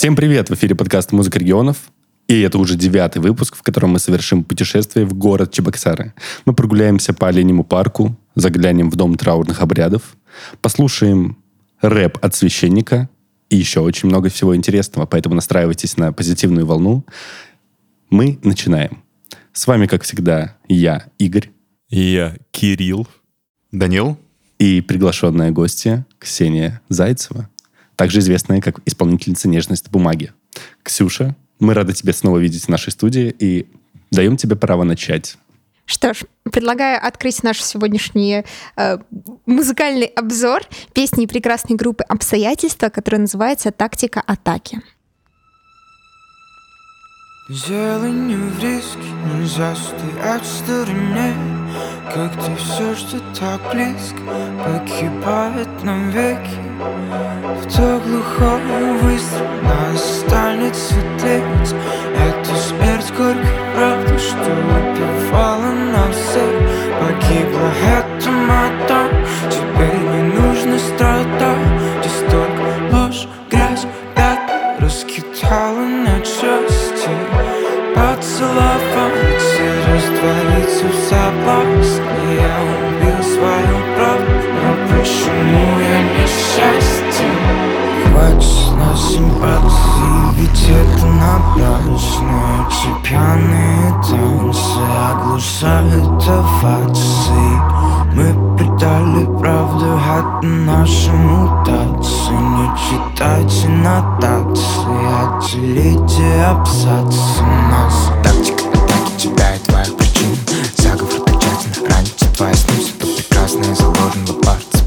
Всем привет! В эфире подкаст «Музыка регионов». И это уже девятый выпуск, в котором мы совершим путешествие в город Чебоксары. Мы прогуляемся по Оленему парку, заглянем в дом траурных обрядов, послушаем рэп от священника и еще очень много всего интересного, поэтому настраивайтесь на позитивную волну. Мы начинаем. С вами, как всегда, я, Игорь. И я, Кирилл. Данил. И приглашенная гостья Ксения Зайцева, также известная как исполнительница нежности бумаги. Ксюша, мы рады тебя снова видеть в нашей студии и даем тебе право начать. Что ж, предлагаю открыть наш сегодняшний э, музыкальный обзор песни прекрасной группы «Обстоятельства», которая называется «Тактика атаки». Зеленью в риске нельзя стоять в стороне Как-то все, что так близко, погибает навеки В то глухой выстрел нас станет светлеть. Это смерть горькой правды, что убивала нас всех. Погибла эта мода, теперь не нужно страдать. Здесь только ложь, грязь, пятна раскидала на части Поцеловать и раствориться в соблазне Я убил свою правду, но почему я несчастен? Хватит на симпатии, ведь это напрасно. Эти пьяные танцы оглушают овации. Мы предали правду, это наша мутация Не читайте нотации, отделите абзацы. Нас Тактика атаки тебя и твоих причин Заговор окончательно ранит твои сны Все то прекрасное заложено в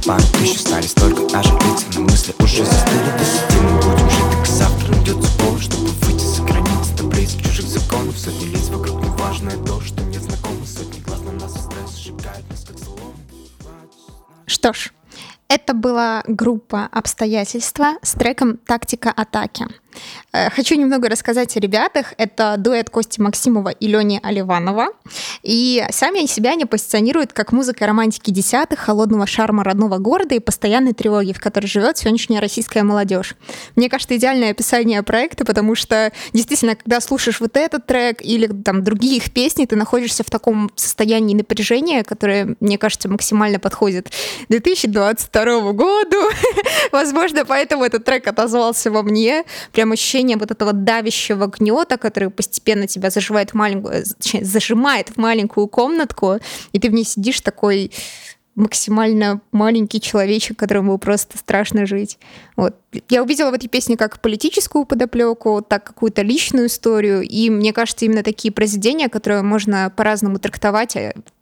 партиципант Еще стали столько наших лиц, но мысли уже застыли. Посидим, мы будем жить, так завтра найдется повод Чтобы выйти за границы таблиц чужих законов. Сотни лиц вокруг неважное то, что не знакомо. Сотни глаз на нас стресс сжигает нас как злом Что ж, это была группа «Обстоятельства» с треком «Тактика атаки». Э, Хочу немного рассказать о ребятах. Это дуэт Кости Максимова и Лени Оливанова. И сами они себя не позиционируют как музыка романтики десятых, холодного шарма родного города и постоянной тревоги, в которой живет сегодняшняя российская молодежь. Мне кажется, идеальное описание проекта, потому что действительно, когда слушаешь вот этот трек или там другие их песни, ты находишься в таком состоянии напряжения, которое, мне кажется, максимально подходит 2022 году. Возможно, поэтому этот трек отозвался во мне. Прям ощущение вот этого давящего гнета, который постепенно тебя заживает в маленькую, точнее, зажимает в маленькую комнатку, и ты в ней сидишь такой максимально маленький человечек, которому просто страшно жить. Вот. Я увидела в этой песне как политическую подоплеку, так какую-то личную историю, и мне кажется, именно такие произведения, которые можно по-разному трактовать,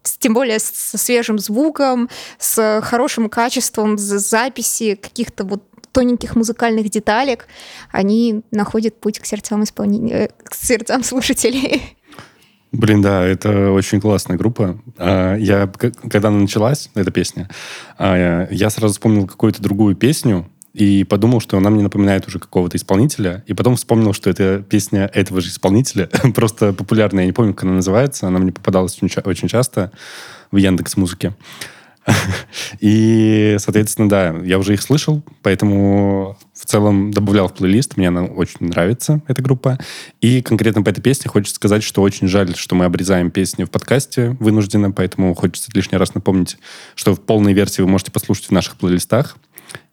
с- тем более со свежим звуком, с хорошим качеством записи, каких-то вот тоненьких музыкальных деталек, они находят путь к сердцам исполнения, к сердцам слушателей. Блин, да, это очень классная группа. А, Я, когда она началась, эта песня, а, я сразу вспомнил какую-то другую песню и подумал, что она мне напоминает уже какого-то исполнителя. И потом вспомнил, что это песня этого же исполнителя, просто популярная. Я не помню, как она называется. Она мне попадалась очень, очень часто в Яндекс Музыке. И, соответственно, да, я уже их слышал, поэтому в целом добавлял в плейлист. Мне она очень нравится, эта группа. И конкретно по этой песне хочется сказать, что очень жаль, что мы обрезаем песни в подкасте вынужденно, поэтому хочется лишний раз напомнить, что в полной версии вы можете послушать в наших плейлистах.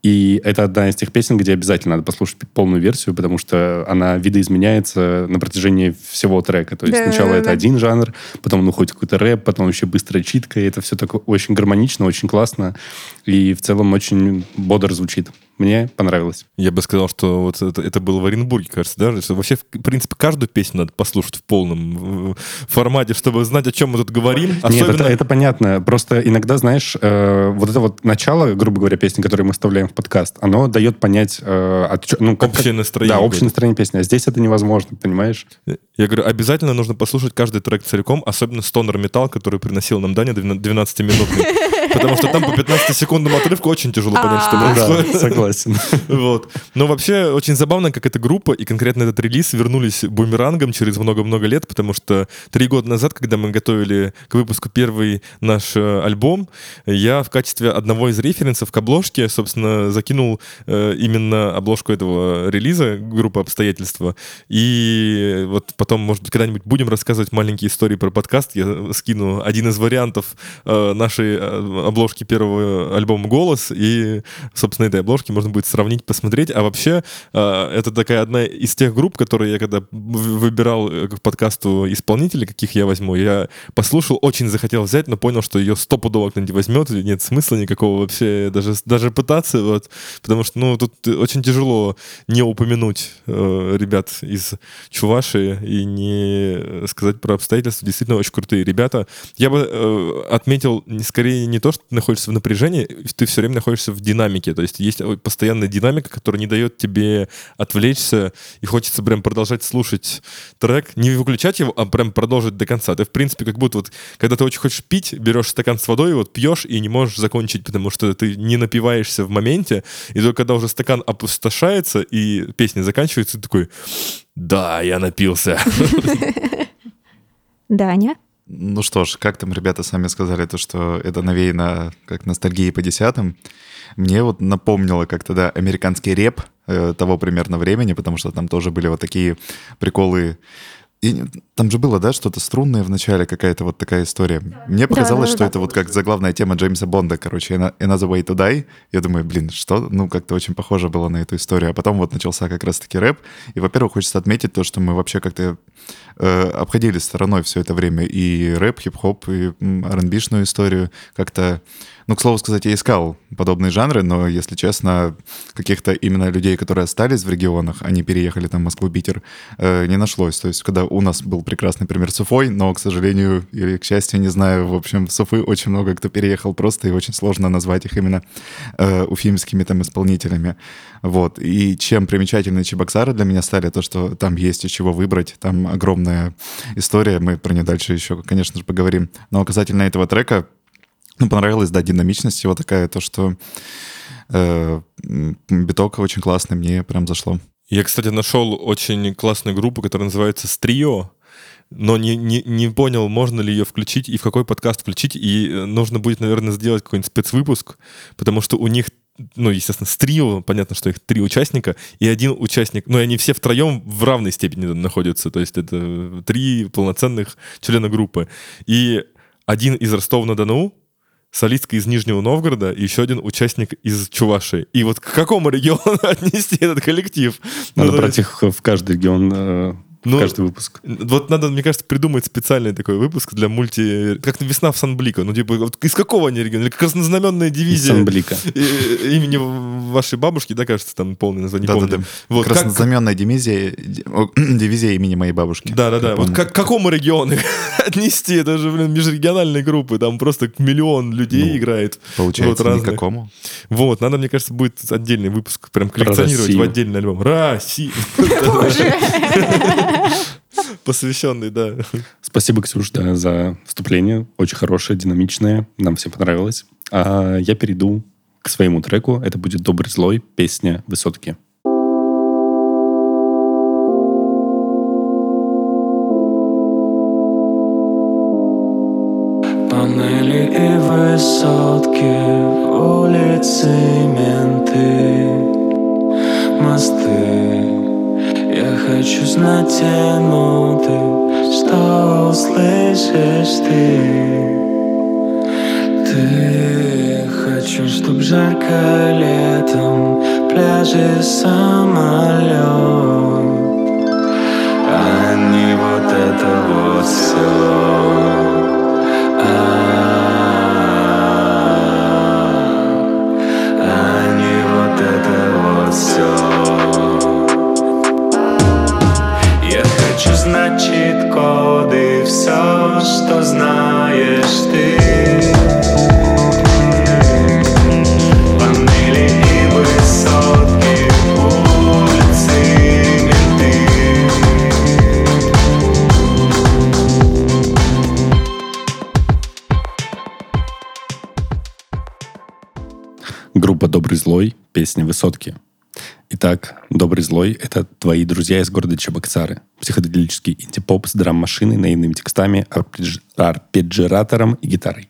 И это одна из тех песен, где обязательно надо послушать полную версию, потому что она видоизменяется на протяжении всего трека. То есть Да, сначала да, это да. один жанр, потом он уходит в какой-то рэп, потом еще быстрая читка, и это все такое очень гармонично, очень классно, и в целом очень бодро звучит. Мне понравилось. Я бы сказал, что вот это, это было в Оренбурге, кажется, да? Что вообще, в принципе, каждую песню надо послушать в полном формате, чтобы знать, о чем мы тут говорим. Нет, Особенно... это, это понятно. Просто иногда, знаешь, э, вот это вот начало, грубо говоря, песни, которые мы вставляем в подкаст, оно дает понять... э, от ну, как- Общее настроение Да, общее какое-то. настроение песни. А здесь это невозможно, понимаешь? Я говорю, обязательно нужно послушать каждый трек целиком, особенно стонер металл, который приносил нам Даня 12-минутный. Потому что там по 15-секундному отрывку очень тяжело понять, что А. Да, происходит. согласен. Вот. Но вообще очень забавно, как эта группа и конкретно этот релиз вернулись бумерангом через много-много лет, потому что три года назад, когда мы готовили к выпуску первый наш э, альбом, я в качестве одного из референсов к обложке, собственно, специально закинул э, именно обложку этого релиза группы обстоятельства. И вот потом, может быть, когда-нибудь будем рассказывать маленькие истории про подкаст. Я скину один из вариантов э, нашей э, обложки первого альбома «Голос». И, собственно, этой обложки можно будет сравнить, посмотреть. А вообще, э, это такая одна из тех групп, которые я когда выбирал э, к подкасту исполнителей, каких я возьму, я послушал, очень захотел взять, но понял, что ее стопудово кто-нибудь возьмет, нет смысла никакого вообще даже, даже пытаться, вот, потому что, ну, тут очень тяжело не упомянуть э, ребят из Чуваши и не сказать про обстоятельства. Действительно очень крутые ребята. Я бы э, отметил скорее не то, что ты находишься в напряжении, ты все время находишься в динамике, то есть есть постоянная динамика, которая не дает тебе отвлечься, и хочется прям продолжать слушать трек, не выключать его, а прям продолжить до конца. Ты, в принципе, как будто вот, когда ты очень хочешь пить, берешь стакан с водой, вот пьешь и не можешь закончить, потому что ты не напиваешься в моменте, и только когда уже стакан опустошается и песня заканчивается, ты такой, да, я напился. Даня? Ну что ж, как там ребята сами сказали, то, что это навеяно как ностальгии по десятым. Мне вот напомнило как-то, да, американский реп э, того примерно времени, потому что там тоже были вот такие приколы. И там же было, да, что-то струнное в начале, какая-то вот такая история. Мне показалось, да, что да. это вот как заглавная тема Джеймса Бонда, короче, «Ano- Another Way to Die. Я думаю, блин, что? Ну, как-то очень похоже было на эту историю. А потом вот начался как раз-таки рэп. И, во-первых, хочется отметить то, что мы вообще как-то э, обходили стороной все это время и рэп, хип-хоп, и R&B-шную историю. Как-то, ну, к слову сказать, я искал подобные жанры, но, если честно, каких-то именно людей, которые остались в регионах, они переехали там в Москву, Питер, э, не нашлось. То есть, когда у нас был прекрасный пример с Уфой, но, к сожалению, или к счастью, не знаю, в общем, с Уфы очень много кто переехал просто, и очень сложно назвать их именно э, уфимскими там исполнителями. Вот. И чем примечательны Чебоксары для меня стали, то, что там есть из чего выбрать, там огромная история, мы про нее дальше еще, конечно же, поговорим. Но касательно этого трека, ну, понравилась, да, динамичность его такая, то, что э, биток очень классный, мне прям зашло. Я, кстати, нашел очень классную группу, которая называется «Стрио», но не, не, не понял, можно ли ее включить и в какой подкаст включить. И э, нужно будет, наверное, сделать какой-нибудь спецвыпуск, потому что у них ну, естественно, с трио, понятно, что их три участника, и один участник, ну, и они все втроем в равной степени находятся, то есть это три полноценных члена группы. И один из Ростова-на-Дону, солистка из Нижнего Новгорода и еще один участник из Чувашии. И вот к какому региону отнести этот коллектив? Ну, Надо то брать есть- их в каждый регион, э, Ну, каждый выпуск. Вот надо, мне кажется, придумать специальный такой выпуск для мульти... Как «Весна в Сан-Блико». Ну, типа, вот из какого они региона? Или краснознаменная Из дивизия Санблика. э, имени вашей бабушки, да, кажется, там полное название, не помню. Да-да-да. Вот, как- Краснознаменная дивизия, ди- о, дивизия имени моей бабушки. Да-да-да. Вот как, к какому региону отнести? Это же, блин, межрегиональные группы. Там просто миллион людей Ну, играет. Получается, вот, разных. никакому. Вот, надо, мне кажется, будет отдельный выпуск прям коллекционировать в отдельный альбом. Россия. Боже. Посвященный, да. Спасибо, Ксюш, да, за вступление. Очень хорошее, динамичное. Нам всем понравилось. А я перейду к своему треку. Это будет «Добрый злой», песня «Высотки». Панели и высотки, улицы, менты, мосты хочу знать те ноты, что услышишь ты? Ты хочу, чтоб жарко летом, пляжи, самолет А не вот это вот все хочу знать чит-коды, все, что знаешь ты. Панели и высотки, улицы, менты. Группа «Добрый злой», песня «Высотки». Итак, «Добрый злой» — это твои друзья из города Чебоксары. Психоделический инди-поп с драм-машиной, наивными текстами, арпедж- арпеджиратором и гитарой.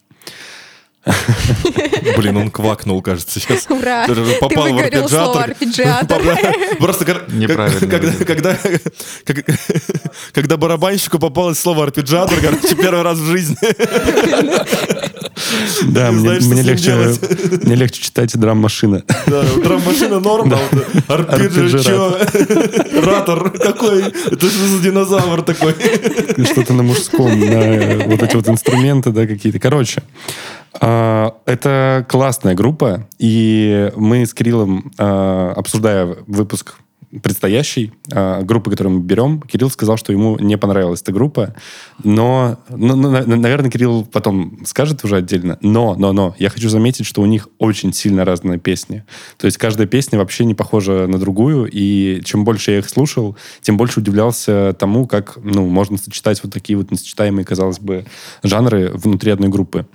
Блин, он квакнул, кажется, сейчас. Ура! Ты попал в арпеджиатор. Просто Когда, когда барабанщику попалось слово арпеджиатор, короче, первый раз в жизни. Да, Не мне, легче, мне легче читать драм-машина. Да, драм-машина норм, а арпеджио, чё? Ратор какой? Это что за динозавр такой? Что-то на мужском, на вот эти вот инструменты, да, какие-то. Короче, а, это классная группа, и мы с Кириллом, а, обсуждая выпуск предстоящий а, группы, которую мы берем, Кирилл сказал, что ему не понравилась эта группа, но, ну, на- наверное, Кирилл потом скажет уже отдельно, но, но, но, я хочу заметить, что у них очень сильно разные песни. То есть каждая песня вообще не похожа на другую, и чем больше я их слушал, тем больше удивлялся тому, как, ну, можно сочетать вот такие вот несочетаемые, казалось бы, жанры внутри одной группы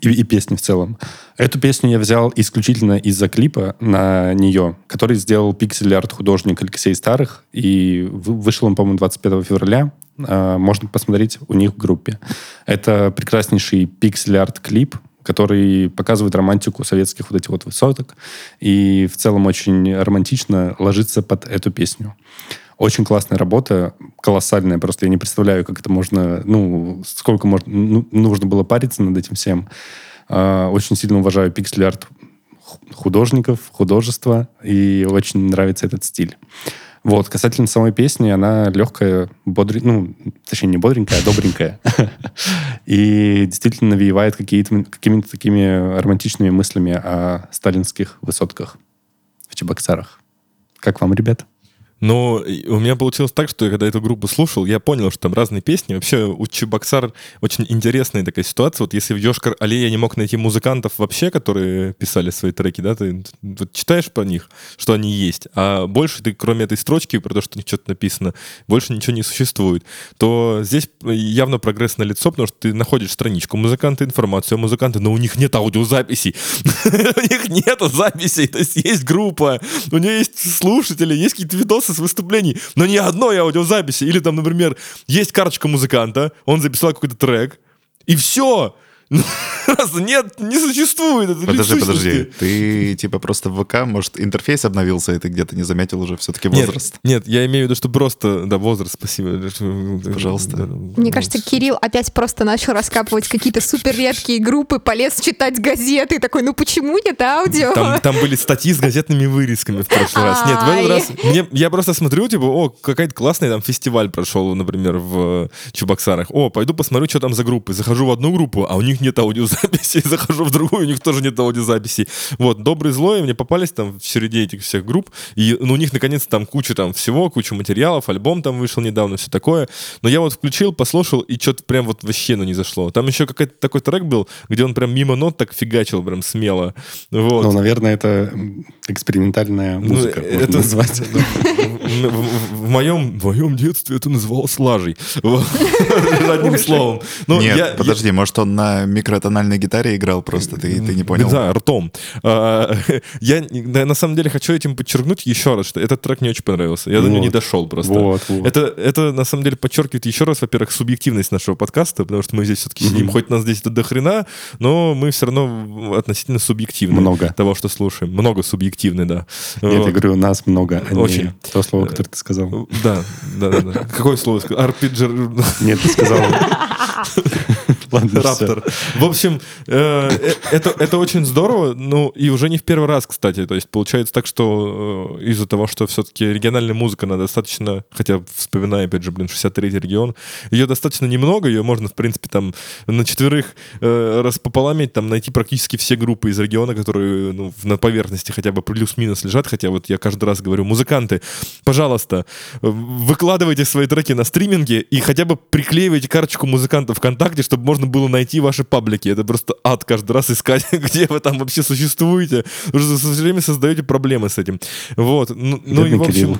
и, и песни в целом. Эту песню я взял исключительно из-за клипа на нее, который сделал пиксель-арт художник Алексей Старых, и вы- вышел он, по-моему, 25 февраля. А, Можно посмотреть у них в группе. Это прекраснейший пиксель-арт клип, который показывает романтику советских вот этих вот высоток, и в целом очень романтично ложится под эту песню. Очень классная работа, колоссальная. Просто я не представляю, как это можно, ну, сколько можно, ну, нужно было париться над этим всем. А, Очень сильно уважаю пиксель-арт художников, художества, и очень нравится этот стиль. Вот, касательно самой песни, она легкая, бодренькая, ну, точнее, не бодренькая, а добренькая. И действительно навеивает какие-то, какими-то такими романтичными мыслями о сталинских высотках в Чебоксарах. Как вам, ребят? Но и у меня получилось так, что я когда эту группу слушал, я понял, что там разные песни. Вообще у Чебоксар очень интересная такая ситуация. Вот если в Йошкар-Алле я не мог найти музыкантов вообще, которые писали свои треки, да, ты вот читаешь по них, что они есть, а больше ты, кроме этой строчки, про то, что что-то написано, больше ничего не существует, то здесь явно прогресс на лицо, потому что ты находишь страничку музыканта, информацию о музыканте, но у них нет аудиозаписей. У них нет записей, то есть есть группа, у нее есть слушатели, есть какие-то видосы с выступлений, но ни одной аудиозаписи. Или там, например, есть карточка музыканта, он записал какой-то трек, и все. Раз нет, не существует. этой Подожди, подожди. Ты типа просто в ВК, может, интерфейс обновился, и ты где-то не заметил уже все-таки Нет, возраст? Нет, я имею в виду, что просто, да, возраст, спасибо. Пожалуйста. Мне кажется, Кирилл опять просто начал раскапывать какие-то супер редкие группы, полез читать газеты, такой, ну почему нет аудио? Там, там были статьи с газетными вырезками в прошлый раз. Нет, в этот раз мне, я просто смотрю, типа, о, какая-то классная там фестиваль прошел, например, в Чебоксарах. О, пойду посмотрю, что там за группы. Захожу в одну группу, а у них нет аудиозаписей. Захожу в другую, у них тоже нет аудиозаписей. Вот, добрый злой, мне попались там в череде этих всех групп. И ну, у них, наконец, там куча там всего, куча материалов, альбом там вышел недавно, все такое. Но я вот включил, послушал, и что-то прям вот вообще ну не зашло. Там еще какой-то такой трек был, где он прям мимо нот так фигачил прям смело. Вот. Ну, наверное, это экспериментальная Ну, музыка, можно это назвать. В, моем, в моем детстве это называлось лажей. Одним словом. Ну, Нет, подожди, может, он на микротональной гитаре играл просто, ты, ты не понял. Да, ртом. А, Я на самом деле хочу этим подчеркнуть еще раз, что этот трек мне очень понравился. Я до него не дошел просто. Это, это на самом деле подчеркивает еще раз, во-первых, субъективность нашего подкаста, потому что мы здесь все-таки сидим, хоть нас здесь до хрена, но мы все равно относительно субъективны. Много. Того, что слушаем. Много субъективны, да. Нет, я говорю, нас много, а не Очень. то слово, которое ты сказал. Да, да, да. да. Какое слово сказал? Арпиджер... Нет, ты сказал... Раптор. В общем, э, э, это, это очень здорово, ну и уже не в первый раз, кстати. То есть получается так, что э, из-за того, что все-таки региональная музыка, она достаточно, хотя вспоминая, опять же, блин, 63-й регион, ее достаточно немного, ее можно, в принципе, там на четверых э, распополамить, там найти практически все группы из региона, которые ну, на поверхности хотя бы плюс-минус лежат, хотя вот я каждый раз говорю, музыканты, пожалуйста, выкладывайте свои треки на стриминге и хотя бы приклеивайте карточку музыканта ВКонтакте, чтобы можно было найти ваши паблики. Это просто ад каждый раз искать, где вы там вообще существуете. Вы все время создаете проблемы с этим. Вот. Ну, ну и в общем... Кирилл.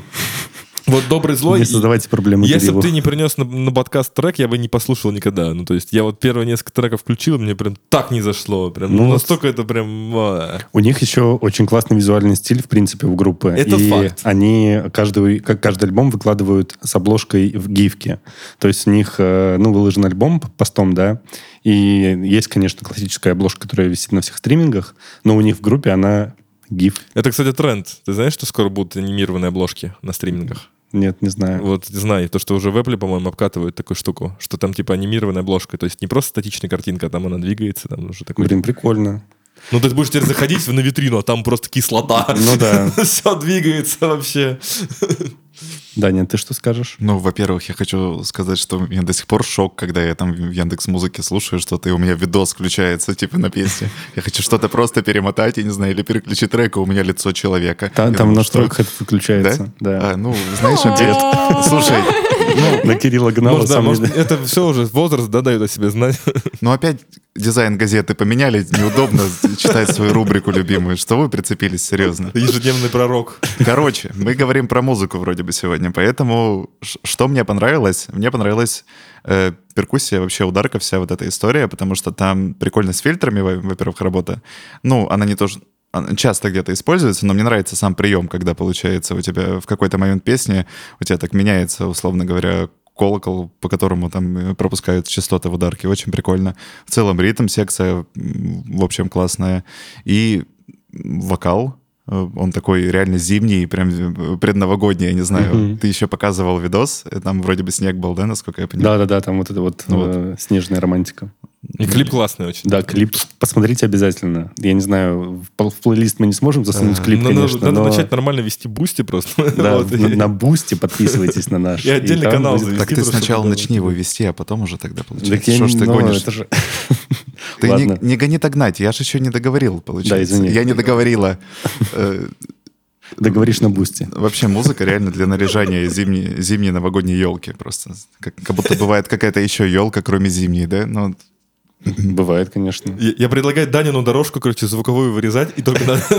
Вот добрый злой. Не создавайте проблемы Если бы ты не принес на, на подкаст трек, я бы не послушал никогда. Ну, то есть я вот первые несколько треков включил, мне прям так не зашло. Прям, Ну ну, вот. настолько это прям... а. У них еще очень классный визуальный стиль, в принципе, у группы. Это и факт. они каждый, как каждый альбом выкладывают с обложкой в гифке. То есть у них, э, ну, выложен альбом постом, да, и есть, конечно, классическая обложка, которая висит на всех стримингах, но у них в группе она гиф. Это, кстати, тренд. Ты знаешь, что скоро будут анимированные обложки на стримингах? Нет, не знаю. Вот знай, то, что уже в Apple, по-моему, обкатывают такую штуку, что там типа анимированная обложка, то есть не просто статичная картинка, а там она двигается, там уже такой... Блин, прикольно. Ну, ты будешь теперь заходить на витрину, а там просто кислота. Ну да. Все двигается вообще. Даня, ты что скажешь? Ну, во-первых, я хочу сказать, что у меня до сих пор шок, когда я там в Яндекс Музыке слушаю что-то, и у меня видос включается, типа, на песне. Я хочу что-то просто перемотать, я не знаю, или переключить трек, и у меня лицо человека. Там, Я там думаю, что- настройках это выключается. Да. А, ну, знаешь, ответ. Слушай, На Кирилла гнала Может, да, может, это все уже возраст, да, дает о себе знать. ну опять дизайн газеты поменяли, неудобно читать свою рубрику любимую. Что вы прицепились, серьезно? Ежедневный пророк. Короче, мы говорим про музыку вроде бы сегодня, поэтому ш- что мне понравилось? Мне понравилась э, перкуссия, вообще ударка, вся вот эта история, потому что там прикольно с фильтрами, во- во-первых, работа. Ну, она не тоже часто где-то используется, но мне нравится сам прием, когда получается у тебя в какой-то момент песни у тебя так меняется, условно говоря, колокол, по которому там э, пропускают частоты в ударке. Очень прикольно. В целом ритм, секция, в общем, классная. И вокал, он такой реально зимний, прям э, предновогодний, я не знаю. Мгм. Ты еще показывал видос, там вроде бы снег был, да, насколько я понимаю? Да-да-да, там вот это вот, Ну вот. э, снежная романтика. И клип классный очень. Да, клип посмотрите обязательно. Я не знаю, в, пл- в плейлист мы не сможем засунуть Да. клип, Надо, конечно, надо но- начать нормально вести Boosty просто. Да, Вот, на, и- на Boosty подписывайтесь на наш. И отдельный там канал будет- завести. Так ты сначала начни его вести, а потом уже тогда Так получается. я Что ж ты ну, гонишь? же- Ты не, Ладно. не гони догнать, я же еще не договорил, получается. извини. Я не договорила. Э, Договоришь на Boosty. Вообще музыка реально для наряжания зимней, зимней новогодней елки просто. Как, как будто бывает какая-то еще елка, кроме зимней, да? Ну, Бывает, конечно. Я, я предлагаю Данину дорожку, короче, звуковую вырезать и только на,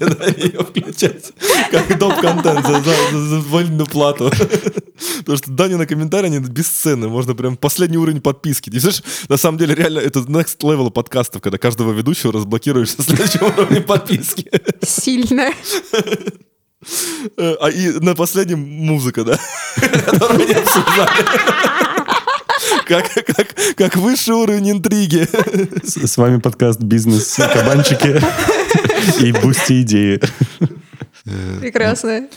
да, ее включать. Как доп-контент за, за, за, за вольную плату. Потому что Данина комментарии, они бесценны. Можно прям последний уровень подписки. Ты знаешь, на самом деле, реально, это next level подкастов, когда каждого ведущего разблокируешь на следующем уровне подписки. Сильно. Э, А и на последнем музыка, да? Которую не обсуждали. Как, как, как высший уровень интриги. С, с вами подкаст «Бизнес кабанчики» и «Boosty идеи». Прекрасно.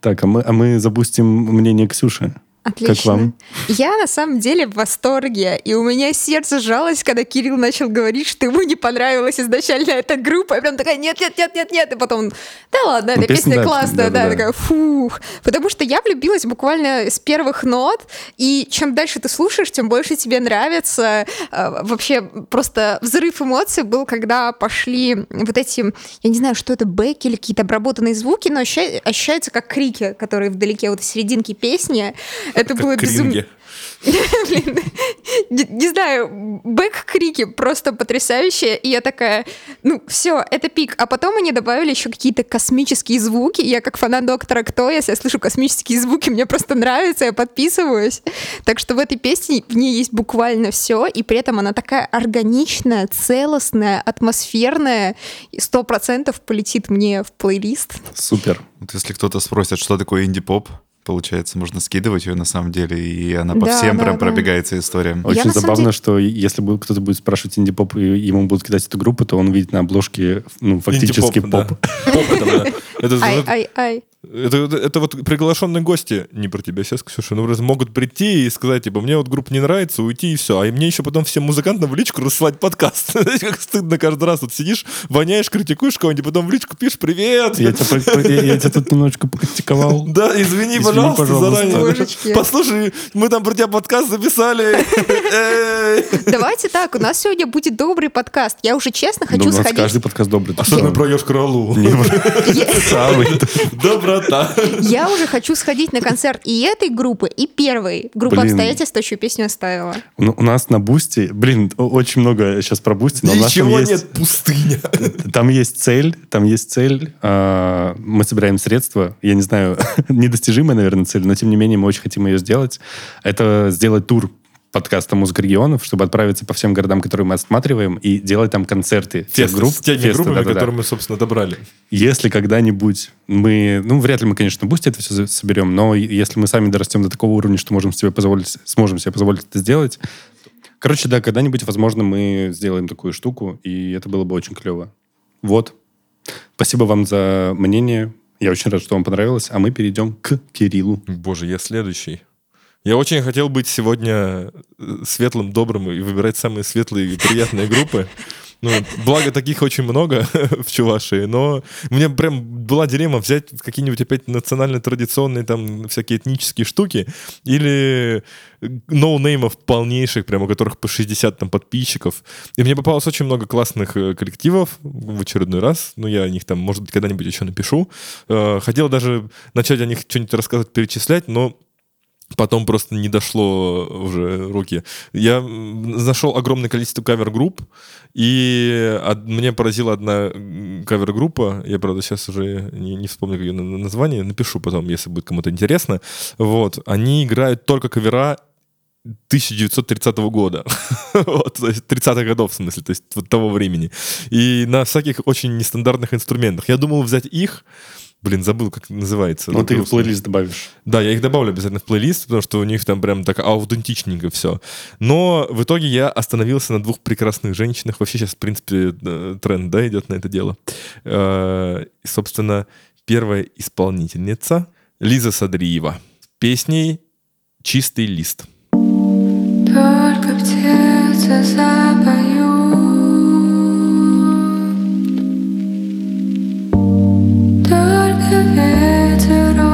Так, а мы, а мы запустим мнение Ксюши. Отлично. Как вам? Я на самом деле в восторге, и у меня сердце сжалось, когда Кирилл начал говорить, что ему не понравилась изначально эта группа. Я прям такая, нет, нет, нет, нет, нет. И потом, да ладно, Ну, эта песня, песня да, классная, да, да-да-да. такая, фух. Потому что я влюбилась буквально с первых нот, и чем дальше ты слушаешь, тем больше тебе нравится. А, Вообще просто взрыв эмоций был, когда пошли вот эти, я не знаю, что это, бэки или какие-то обработанные звуки, но ощуща- ощущаются как крики, которые вдалеке вот в серединке песни. Это было безумно... Блин, не, не знаю, бэк-крики просто потрясающие. И я такая, ну, все, это пик. А потом они добавили еще какие-то космические звуки. Я как фанат Доктора Кто, если я слышу космические звуки, мне просто нравится, я подписываюсь. Так что в этой песне в ней есть буквально все, и при этом она такая органичная, целостная, атмосферная, и сто процентов полетит мне в плейлист. Супер. вот если кто-то спросит, что такое инди-поп, получается, можно скидывать ее на самом деле, и она по Да, всем да, прям да. пробегается история. Очень самом забавно, деле- что если кто-то будет спрашивать инди-поп, и ему будут кидать эту группу, то он увидит на обложке ну, фактически поп. Ай, ай, это, это вот приглашенные гости, не про тебя сейчас, Ксюша, ну, могут прийти и сказать, типа, мне вот группа не нравится, уйти и все. А и мне еще потом всем музыкантам в личку рассылать подкаст. Знаете, как стыдно каждый раз. Вот сидишь, воняешь, критикуешь кого-нибудь, потом в личку пишешь «Привет!» Я тебя, я, я тут немножечко покритиковал. Да, извини, Извини, пожалуйста, пожалуйста. заранее. Божечки. Послушай, мы там про тебя подкаст записали. Давайте так, у нас сегодня будет добрый подкаст. Я уже честно хочу у нас сходить. каждый подкаст добрый. Особенно что? про Ёж Кролу. Я- уже хочу сходить на концерт и этой группы, и первой. Группа обстоятельств чью песню оставила. Ну, У нас на Бусти, блин, очень много сейчас про Бусти, но у нас там Ничего нет, пустыня. там есть цель, там есть цель. а, Мы собираем средства. Я не знаю, недостижимая, наверное, цель, но тем не менее мы очень хотим ее сделать. Это сделать тур подкаста «Музыка регионов», чтобы отправиться по всем городам, которые мы осматриваем, и делать там концерты тех Фест групп. с теми фесты, группами, да-да-да. которые мы, собственно, добрали. Если когда-нибудь мы, ну, вряд ли мы, конечно, Boosty это все соберем, но если мы сами дорастем до такого уровня, что можем себе позволить, сможем себе позволить это сделать, короче, да, когда-нибудь, возможно, мы сделаем такую штуку, и это было бы очень клево. Вот. Спасибо вам за мнение. Я очень рад, что вам понравилось. А мы перейдем к Кириллу. Боже, я следующий. Я очень хотел быть сегодня э, светлым, добрым и выбирать самые светлые и приятные группы. Ну, благо таких очень много в Чувашии, но мне прям была дилемма взять какие-нибудь опять национально-традиционные там всякие этнические штуки или ноунеймов полнейших, прям у которых по 60 там подписчиков. И мне попалось очень много классных э, коллективов в очередной раз. Ну, я о них там, может когда-нибудь еще напишу. Э, Хотел даже начать о них что-нибудь рассказывать, перечислять, но Потом просто не дошло уже руки. Я нашел огромное количество кавер-групп, и од- мне поразила одна кавер-группа. Я, правда, сейчас уже не, не вспомню ее на- на- название. Напишу потом, если будет кому-то интересно. Вот. Они играют только кавера 1930 года. вот, то есть 30-х годов, в смысле, то есть вот того времени. И на всяких очень нестандартных инструментах. Я думал взять их, Блин, забыл, как называется. Ну, ты их в плейлист добавишь. Да, я их добавлю обязательно в плейлист, потому что у них там прям так аутентичненько все. Но в итоге я остановился на двух прекрасных женщинах. Вообще сейчас, в принципе, э, тренд, да, идет на это дело. Э, И, собственно, первая исполнительница Лиза Садриева. с Песней «Чистый лист». Только птицы запоют, только ветерок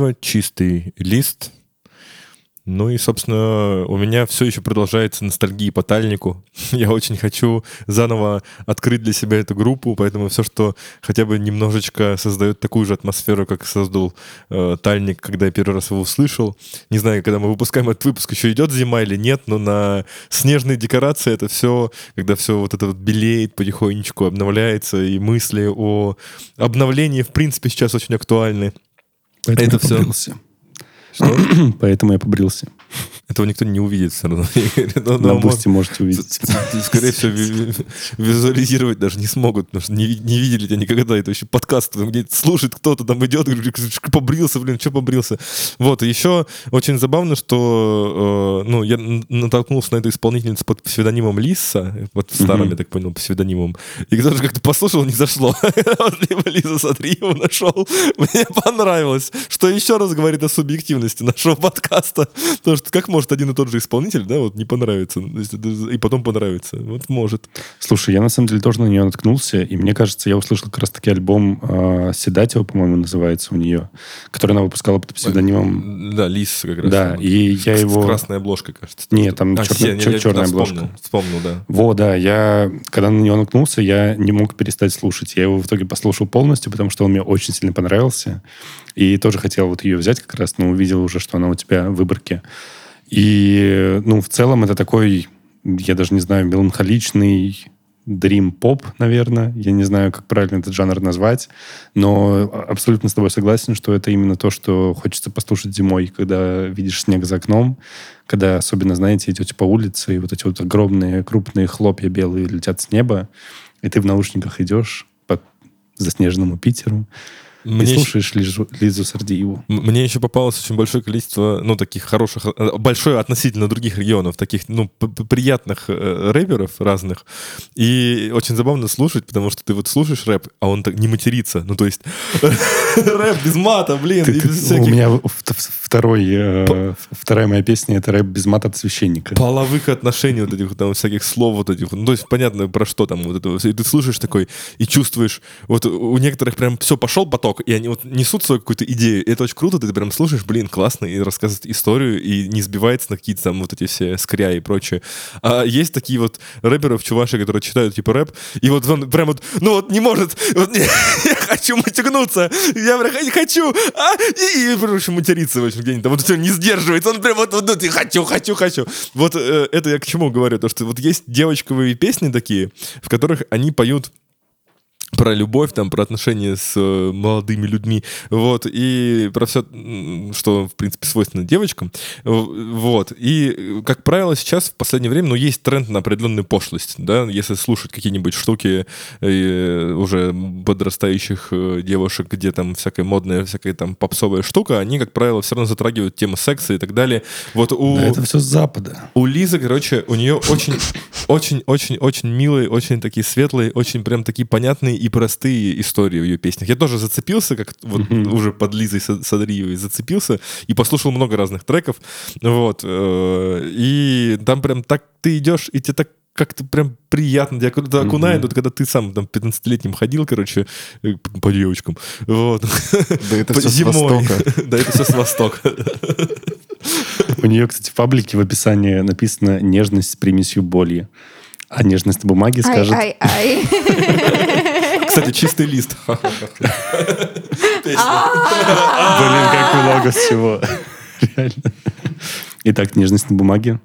Садриева, «Чистый лист». Ну и, собственно, у меня все еще продолжается ностальгия по Тальнику. Я очень хочу заново открыть для себя эту группу, поэтому все, что хотя бы немножечко создает такую же атмосферу, как создал э, Тальник, когда я первый раз его услышал. Не знаю, когда мы выпускаем этот выпуск, еще идет зима или нет, но на снежные декорации это все, когда все вот это вот белеет потихонечку, обновляется, и мысли о обновлении, в принципе, сейчас очень актуальны. Поэтому Это побрился. Что? Поэтому я побрился. Этого никто не увидит все равно. Но- На, на Boosty можете увидеть. Скорее всего, ви- ви- визуализировать даже не смогут, потому что не, не видели тебя никогда. Это еще подкаст, там, где слушает кто-то, там идет, говорит, побрился, блин, что побрился. Вот, и еще очень забавно, что э, ну, я натолкнулся на эту исполнительницу под псевдонимом Лиса, вот старым, Мгм. я так понял, псевдонимом, и когда же как-то послушал, не зашло. Либо Лиза Сатриева нашел, мне понравилось, что еще раз говорит о субъективности нашего подкаста, потому что как может один и тот же исполнитель, да, вот не понравится, это- и потом понравится, вот может. Слушай, я на самом деле тоже на нее наткнулся, и мне кажется, я услышал как раз-таки альбом э, Седатио, по-моему, называется у нее, который она выпускала под псевдонимом... Да, Лис как раз. Да, и я его... С красной обложкой, кажется. Нет, там А, чёр- я- я- чёрная да, обложка. Вспомнил, вспомнил, да. Во, да, я, когда на него наткнулся, я не мог перестать слушать. Я его в итоге послушал полностью, потому что он мне очень сильно понравился. И тоже хотел вот ее взять как раз, но увидел уже, что она у тебя в выборке. И, ну, в целом это такой, я даже не знаю, меланхоличный, Dream Pop, наверное. Я не знаю, как правильно этот жанр назвать, но абсолютно с тобой согласен, что это именно то, что хочется послушать зимой, когда видишь снег за окном, когда особенно, знаете, идете по улице, и вот эти вот огромные крупные хлопья белые летят с неба, и ты в наушниках идешь по заснеженному Питеру, Мне и слушаешь Лизу, Лизу Сардиеву. Мне еще попалось очень большое количество, ну, таких хороших, э, большое относительно других регионов, таких, ну, приятных э, рэперов разных. И очень забавно слушать, потому что ты вот слушаешь рэп, а он так не матерится. Ну, то есть рэп без мата, блин, у меня второй, э, вторая моя песня — это рэп без мата от священника. половых отношений вот этих там всяких слов вот этих. Ну, то есть понятно, про что там вот это. И ты слушаешь такой и чувствуешь, вот у некоторых прям все, пошел поток, и они вот несут свою какую-то идею. И это очень круто, ты прям слушаешь, блин, классно, и рассказывает историю, и не сбивается на какие-то там вот эти все скря и прочее. А есть такие вот рэперы в чуваши, которые читают типа рэп, и вот он прям вот, ну вот не может, вот не- я хочу матюгнуться, я прям не хочу, а, и, и короче, материться, в общем, где-нибудь там, вот все не сдерживается, он прям вот, вот, вот, и хочу, хочу, хочу. Вот э, это я к чему говорю, то что вот есть девочковые песни такие, в которых они поют про любовь, там, про отношения с э, молодыми людьми, вот, и про все, что, в принципе, свойственно девочкам, вот, и, э, как правило, сейчас, в последнее время, ну, есть тренд на определенную пошлость, да, если слушать какие-нибудь штуки э, уже подрастающих э, девушек, где там всякая модная, всякая там попсовая штука, они, как правило, все равно затрагивают тему секса и так далее, вот у... Да это все с Запада. У Лизы, короче, у нее очень, очень, очень, очень милые, очень такие светлые, очень прям такие понятные и простые истории в ее песнях. Я тоже зацепился, как вот уже под Лизой Са- Садриевой зацепился и послушал много разных треков, вот. э, И там прям так ты идешь, и тебе так как-то прям приятно, тебя куда-то окунает, вот когда ты сам там 15-летним ходил, короче, э, по девочкам, вот. Да это все с зимой. Востока. Да, это все с Востока. У нее, кстати, в паблике в описании написано «нежность с примесью боли». А нежность на бумаге скажет... Ай-ай-ай. Кстати, чистый лист. Блин, как много всего. Реально. Итак, нежность на бумаге.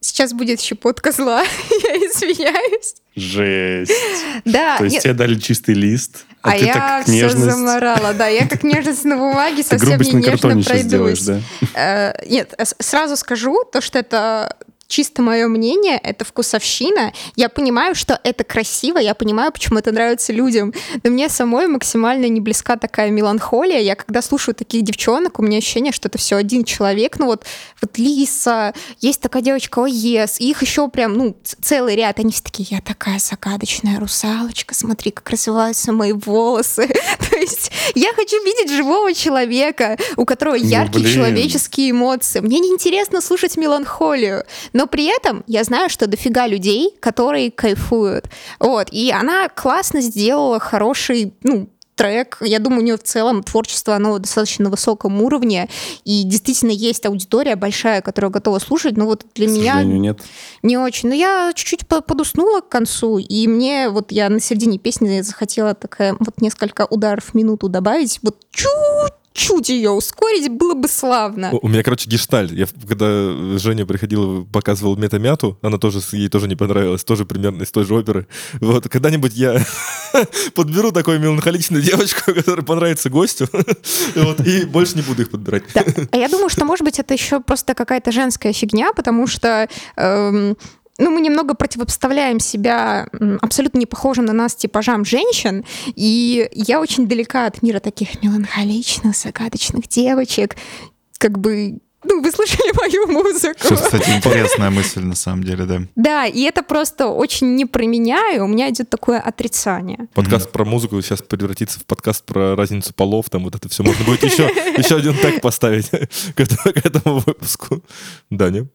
Сейчас будет щепотка зла. Я извиняюсь. Жесть. Да, То есть нет, тебе дали чистый лист, а, а ты я так все нежность... заморала. Да, я как нежность на бумаге совсем не нежно сейчас сделаешь, пройдусь. да? Э, Нет, сразу скажу, то, что это чисто мое мнение, это вкусовщина. Я понимаю, что это красиво, я понимаю, почему это нравится людям. Но мне самой максимально не близка такая меланхолия. Я когда слушаю таких девчонок, у меня ощущение, что это все один человек. Ну вот, вот Лиса, есть такая девочка ОЕС, и их еще прям, ну, целый ряд. Они все такие, я такая загадочная русалочка, смотри, как развиваются мои волосы. То есть я хочу видеть живого человека, у которого яркие блин. человеческие эмоции. Мне не интересно слушать меланхолию, но при этом я знаю, что дофига людей, которые кайфуют. Вот, и она классно сделала хороший, ну, трек. Я думаю, у нее в целом творчество, оно достаточно на высоком уровне, и действительно есть аудитория большая, которая готова слушать, но вот для К меня нет. не очень. Но я чуть-чуть по- подуснула к концу, и мне вот я на середине песни захотела такая вот несколько ударов в минуту добавить, вот чуть-чуть ее ускорить было бы славно. У у меня, короче, гештальт. Я, когда Женя приходила, показывал метамяту, она тоже, ей тоже не понравилась, тоже примерно из той же оперы. Вот, когда-нибудь я подберу такую меланхоличную девочку, которая понравится гостю, вот, и больше не буду их подбирать. Да. А я думаю, что, может быть, это еще просто какая-то женская фигня, потому что эм, ну, мы немного противопоставляем себя абсолютно не похожим на нас типажам женщин, и я очень далека от мира таких меланхоличных, загадочных девочек. Как бы, ну, вы слышали мою музыку. Что, кстати, интересная мысль на самом деле, да. Да, и это просто очень не про меня, и у меня идет такое отрицание. Подкаст про музыку сейчас превратится в подкаст про разницу полов, там вот это все. Можно будет еще, еще один тег поставить к этому, к этому выпуску. Да, не?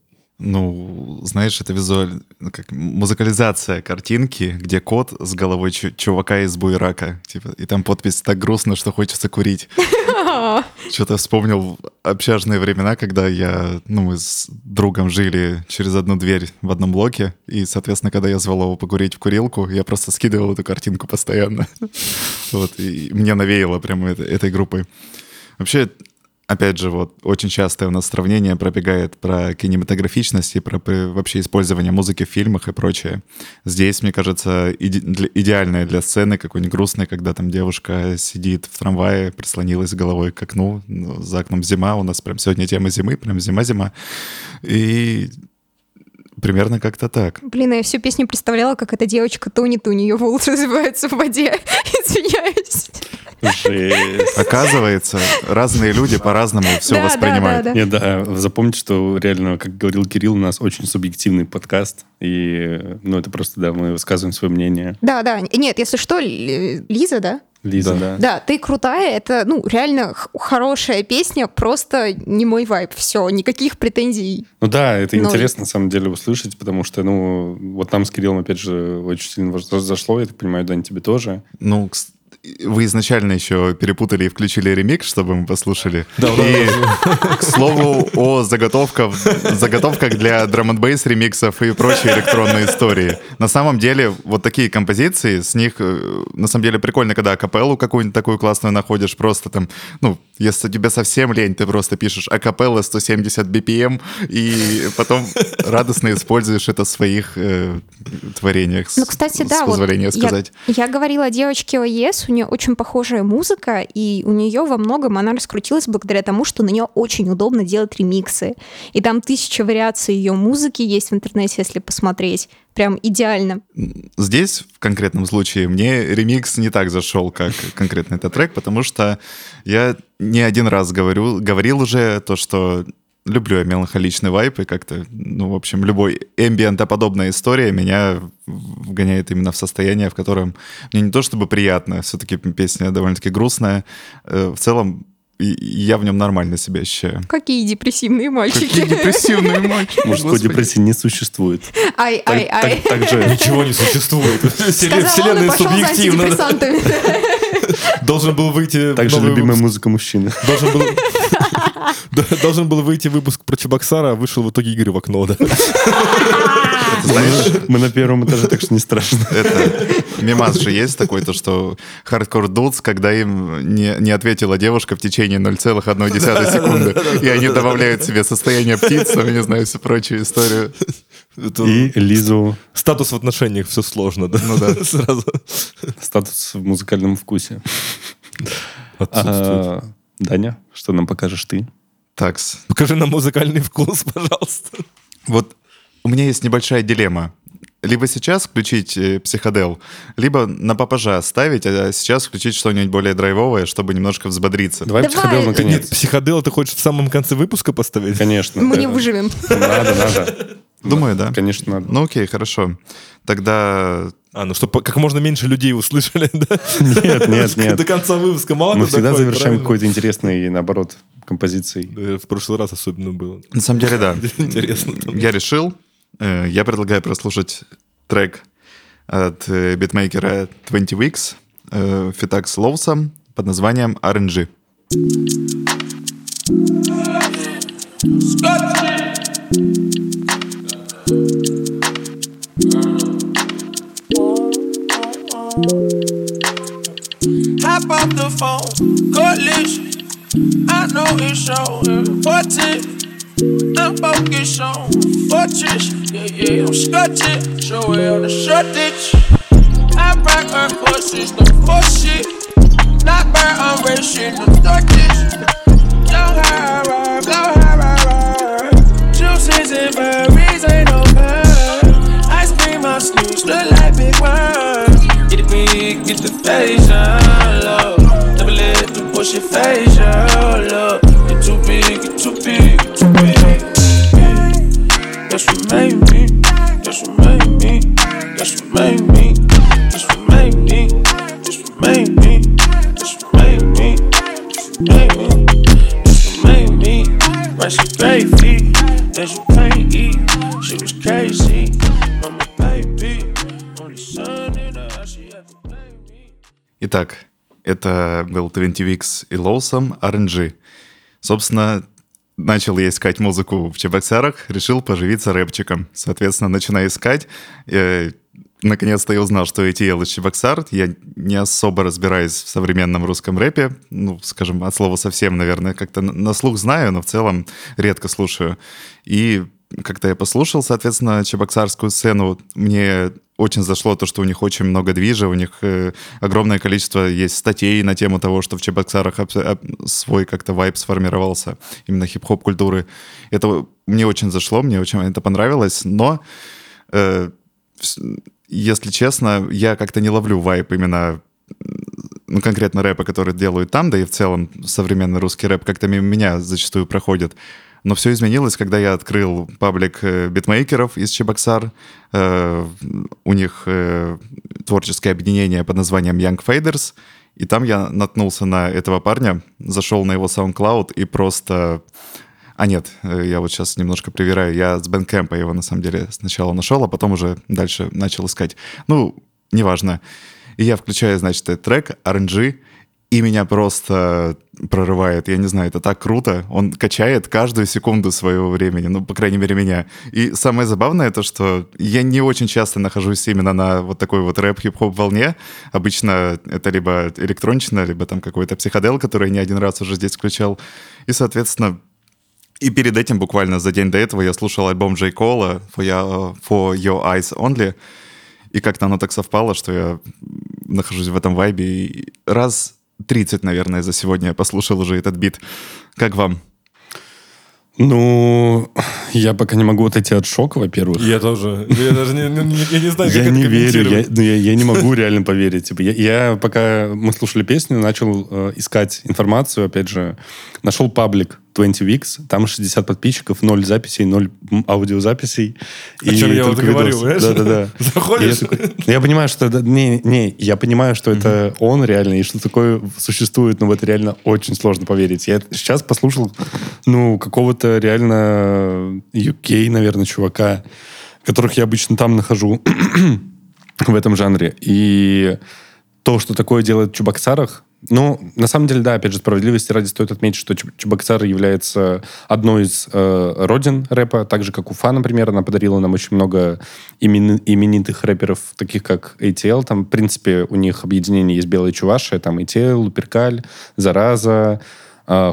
Ну, знаешь, это визуаль... ну, как музыкализация картинки, где кот с головой чу- чувака из буерака. Типа, и там подпись «Так грустно, что хочется курить». Что-то вспомнил общажные времена, когда я, ну, мы с другом жили через одну дверь в одном блоке, и, соответственно, когда я звал его покурить в курилку, я просто скидывал эту картинку постоянно. Вот, и мне навеяло прямо это- этой группой. Вообще, опять же, вот очень часто у нас сравнение пробегает про кинематографичность и про вообще использование музыки в фильмах и прочее. Здесь, мне кажется, иде- идеальная для сцены какой-нибудь грустной, когда там девушка сидит в трамвае, прислонилась головой к окну, ну, за окном зима, у нас прям сегодня тема зимы, прям зима-зима. И примерно как-то так. Блин, я всю песню представляла, как эта девочка тонет, у нее волосы развиваются в воде. Извиняюсь. Жесть. Оказывается, разные люди по-разному все Да, да, воспринимают. да, да. Нет, да, запомните, что реально, как говорил Кирилл, у нас очень субъективный подкаст. И, ну, это просто, да, мы высказываем свое мнение. Да, да. Нет, если что, Ли- Лиза, да? Лиза, да. Да, ты крутая, это, ну, реально хорошая песня, просто не мой вайб. Все, никаких претензий. Ну да, это Ноль. интересно, на самом деле, услышать, потому что, ну, вот нам с Кириллом, опять же, очень сильно зашло, я так понимаю, Дань, тебе тоже. Ну, вы изначально еще перепутали и включили ремикс, чтобы мы послушали. Да, и, к слову, о заготовках, заготовках для драм н ремиксов и прочей электронной истории. На самом деле, вот такие композиции, с них, э, на самом деле, прикольно, когда акапеллу какую-нибудь такую классную находишь, просто там, ну, если тебе совсем лень, ты просто пишешь акапелла 170 BPM, и потом радостно используешь это в своих э, творениях, с- Ну, кстати, с да, вот позволения я- сказать. Я, говорила о девочке ОЕС, у нее очень похожая музыка, и у нее во многом она раскрутилась благодаря тому, что на нее очень удобно делать ремиксы. И там тысяча вариаций ее музыки есть в интернете, если посмотреть. Прям идеально. Здесь, в конкретном случае, мне ремикс не так зашел, как конкретно этот трек, потому что я не один раз говорю, говорил уже то, что люблю я меланхоличный вайп, и как-то, ну, в общем, любой эмбиентоподобная история меня вгоняет именно в состояние, в котором мне не то чтобы приятно, все-таки песня довольно-таки грустная, э, в целом я в нем нормально себя ощущаю. Какие депрессивные мальчики. Какие депрессивные мальчики. Мужской депрессии не существует. Ай, ай, ай. так- же Ничего не существует. Вселенная пошел за субъективна. Должен был выйти также любимая выпуск. музыка мужчины. Должен был... Должен был выйти выпуск про Чебоксара, а вышел в итоге Игорь в окно, да. Знаешь, Мы на первом этаже, так что не страшно. это мемас же есть такой, то что хардкор дудс, когда им не, не ответила девушка в течение 0,1 секунды, и они добавляют себе состояние птиц, не знаю, всю прочую историю. Это И Лизу Статус в отношениях, все сложно, да? Ну да. Сразу статус в музыкальном вкусе. отсутствует. А, Даня, что нам покажешь ты? Такс. Покажи нам музыкальный вкус, пожалуйста. Вот у меня есть небольшая дилемма. Либо сейчас включить э, психодел, либо на попажа оставить, а сейчас включить что-нибудь более драйвовое, чтобы немножко взбодриться. Давай Давай. психодел Нет, наконец. психодел ты хочешь в самом конце выпуска поставить? Конечно. Мы не выживем. Надо, надо. Думаю, да. Конечно, надо. Ну окей, хорошо. Тогда А, ну чтобы как можно меньше людей услышали, да? Нет, нет, До нет. конца выпуска мало Мы всегда завершаем какой-то интересной, наоборот, композицией. Да, В прошлый раз особенно было. на самом деле да. Интересно. Я решил, э, я предлагаю прослушать трек от э, битмейкера 20 Weeks, э, фитак с под названием RNG. Hop off the phone, coalition. I know it's showing. Important. I'm focused on fortress. Yeah, yeah, I'm scotching. Show it on the shortage. I rock her forces, no bullshit. Not burn, I'm racing the darkness. Blow high, ride, blow high, ride, ride. Juices and berries ain't no pun. Ice cream on sleeves, look like big wine. Get it big, get the fashion, love. Never let the bullshit phase you, love. Итак, это был 20 Weeks и Лоусом RNG. Собственно, начал я искать музыку в Чебоксарах, решил поживиться рэпчиком. Соответственно, начинаю искать. э, наконец-то я узнал, что ATL из Чебоксар. Я не особо разбираюсь в современном русском рэпе. Ну, скажем, от слова совсем, наверное. Как-то на слух знаю, но в целом редко слушаю. И как-то я послушал, соответственно, чебоксарскую сцену. Мне очень зашло то, что у них очень много движа, у них э, огромное количество есть статей на тему того, что в Чебоксарах абс- аб- свой как-то вайб сформировался, именно хип-хоп культуры. Это мне очень зашло, мне очень это понравилось, но э, если честно, я как-то не ловлю вайп именно ну, конкретно рэпа, который делают там, да и в целом современный русский рэп как-то мимо меня зачастую проходит. Но все изменилось, когда я открыл паблик э, битмейкеров из Чебоксар. Э, у них э, творческое объединение под названием Young Faders. И там я наткнулся на этого парня, зашел на его SoundCloud и просто... А нет, я вот сейчас немножко привираю. Я с Бенкэмпа его на самом деле сначала нашел, а потом уже дальше начал искать. Ну, неважно. И я включаю, значит, этот трек RNG, и меня просто прорывает. Я не знаю, это так круто. Он качает каждую секунду своего времени, ну, по крайней мере, меня. И самое забавное то, что я не очень часто нахожусь именно на вот такой вот рэп-хип-хоп волне. Обычно это либо электронично, либо там какой-то психодел, который я не один раз уже здесь включал. И, соответственно, и перед этим, буквально за день до этого, я слушал альбом Джей Кола For Your Eyes Only. И как-то оно так совпало, что я нахожусь в этом вайбе. И раз 30, наверное, за сегодня я послушал уже этот бит. Как вам? Ну, я пока не могу отойти от шока, во-первых. Я тоже. Я даже не, не- я не знаю, как Я это не верю, я, ну, я, я не могу реально поверить. Типа, я, я пока мы слушали песню, начал э, искать информацию, опять же, нашел паблик 20 Weeks, там 60 подписчиков, 0 записей, 0 м, аудиозаписей. О чем я вот говорю, видосы. понимаешь? Да-да-да. Заходишь? Я, я понимаю, что... это- Не, не, я понимаю, что это он реально, и что такое существует, но в это реально очень сложно поверить. Я сейчас послушал, ну, какого-то реально UK, наверное, чувака, которых я обычно там нахожу в этом жанре. И то, что такое делает в Чебоксарах, ну, на самом деле, да, опять же, справедливости ради стоит отметить, что Чеб- Чебоксары является одной из э, родин рэпа, так же, как Уфа, например, она подарила нам очень много имени- именитых рэперов, таких как ATL, там, в принципе, у них объединение есть Белые Чуваши, там ATL, Луперкаль, Зараза,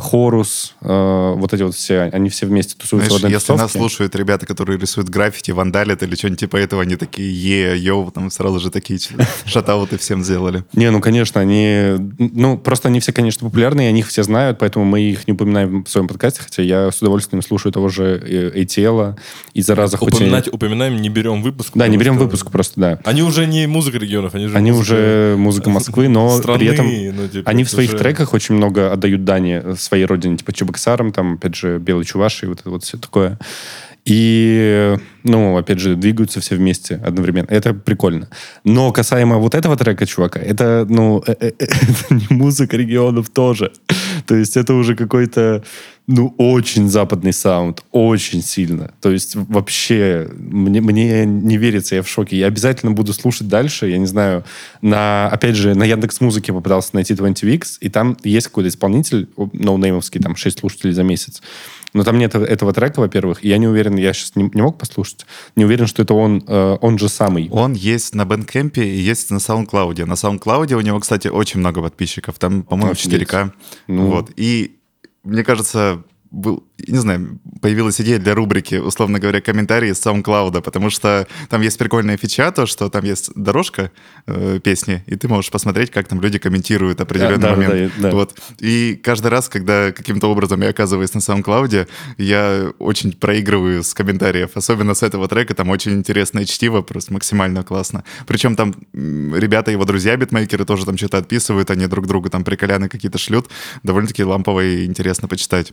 Хорус, э, вот эти вот все, они все вместе тусуются Знаешь, в одной если нас тусовке. слушают ребята, которые рисуют граффити, вандалят или что-нибудь типа этого, они такие, е, йоу, там сразу же такие шатауты всем сделали. Не, ну, конечно, они... Ну, просто они все, конечно, популярные, они их все знают, поэтому мы их не упоминаем в своем подкасте, хотя я с удовольствием слушаю того же э, ATL и «Зараза», хоть Упоминать, упоминаем, не берем выпуск. Да, не берем выпуск просто, да. Они уже не музыка регионов, они уже Они уже музыка Москвы, но при этом ну, типа, они в своих треках очень много отдают дани своей родине, типа Чебоксарам, там, опять же, Белый Чуваши вот это вот все такое. И, ну, опять же, двигаются все вместе одновременно. Это прикольно. Но касаемо вот этого трека, чувака, это, ну, э- э- это не музыка регионов тоже. То есть это уже какой-то, ну, очень западный саунд, очень сильно. То есть вообще мне, мне не верится, я в шоке. Я обязательно буду слушать дальше, я не знаю, на, опять же, на Яндекс Музыке попытался найти 20 Weeks, и там есть какой-то исполнитель, ноунеймовский, там 6 слушателей за месяц. Но там нет этого трека, во-первых, я не уверен, я сейчас не, не мог послушать, не уверен, что это он, э, он же самый. Он есть на Бендкемпе и есть на SoundCloud. На SoundCloud у него, кстати, очень много подписчиков. Там, по-моему, Офигеть. 4К. Ну. Вот. И мне кажется, был, не знаю, появилась идея для рубрики, условно говоря, комментарии с SoundCloud, потому что там есть прикольная фича, то, что там есть дорожка э, песни, и ты можешь посмотреть, как там люди комментируют определенный Да, да, момент. да, да. Вот. И каждый раз, когда каким-то образом я оказываюсь на SoundCloud, я очень проигрываю с комментариев, особенно с этого трека, там очень интересное чтиво, просто максимально классно. Причем там ребята, его друзья, битмейкеры, тоже там что-то отписывают, они друг другу там приколяны какие-то шлют, довольно-таки лампово и интересно почитать.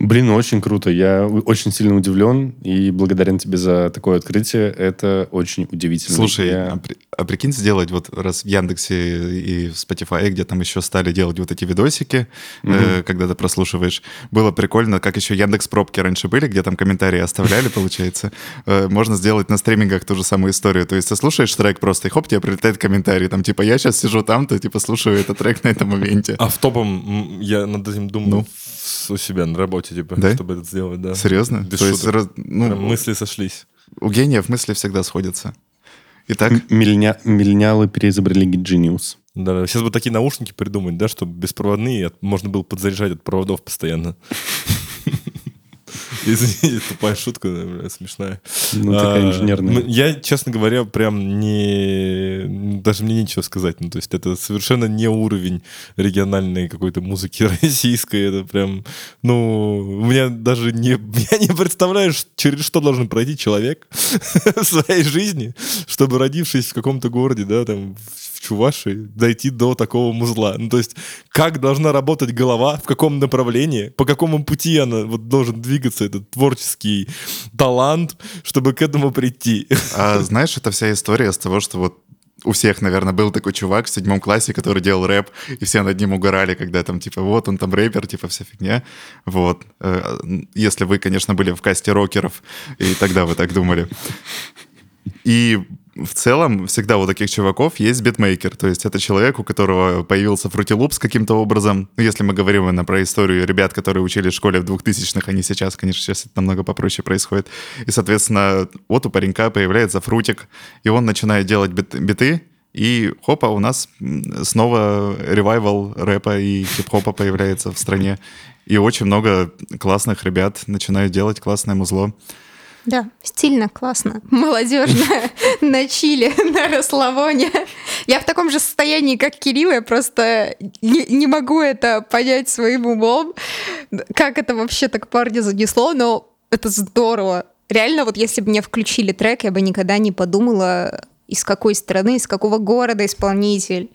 Блин, ну, очень круто. Я очень сильно удивлен и благодарен тебе за такое открытие. Это очень удивительно. Слушай, Я- а, при- а прикинь сделать вот раз в Яндексе и в Spotify, где там еще стали делать вот эти видосики, э, когда ты прослушиваешь, было прикольно, как еще Яндекс пробки раньше были, где там комментарии оставляли, получается. Э, Можно сделать на стримингах ту же самую историю. То есть ты слушаешь трек просто, и хоп, тебе прилетает комментарий, там типа я сейчас сижу там, то типа слушаю этот трек на этом моменте. А в топом я над этим думаю Ну. У себя на работе, типа, Да? чтобы это сделать, да. Серьезно? Без То есть шуток. раз- ну, Прям мысли сошлись. у гениев мысли всегда сходятся. Итак, М- миллня- Миллениалы переизобрели Genius. Да, сейчас бы такие наушники придумать, да, чтобы беспроводные, можно было подзаряжать от проводов постоянно. Извините, тупая шутка, бля, смешная. Ну, такая А, инженерная. Я, честно говоря, прям не... Даже мне нечего сказать. Ну, то есть это совершенно не уровень региональной какой-то музыки российской. Это прям... Ну, у меня даже не... Я не представляю, через что должен пройти человек в своей жизни, чтобы, родившись в каком-то городе, да, там, в Чувашии, дойти до такого музла. Ну, то есть, как должна работать голова, в каком направлении, по какому пути она вот должен двигаться, этот творческий талант, чтобы к этому прийти. а знаешь, это вся история с того, что вот у всех, наверное, был такой чувак в седьмом классе, который делал рэп, и все над ним угорали, когда там, типа, вот он там рэпер, типа, вся фигня. Вот. Э, Если вы, конечно, были в касте рокеров, и тогда вы так думали. И в целом всегда у таких чуваков есть битмейкер, то есть это человек, у которого появился Loops каким-то образом. Ну, если мы говорим именно про историю ребят, которые учились в школе в 2000-х, они сейчас, конечно, сейчас это намного попроще происходит. И, соответственно, вот у паренька появляется фрутик, и он начинает делать бит- биты, и хопа, у нас снова ревайвал рэпа и хип-хопа появляется в стране. И очень много классных ребят начинают делать классное музло. Да, стильно, классно, молодежно, на чили, на расслабоне. Я в таком же состоянии, как Кирилл, я просто не, не могу это понять своим умом, как это вообще так парня занесло, но это здорово. Реально, вот если бы мне включили трек, я бы никогда не подумала, из какой страны, из какого города исполнитель.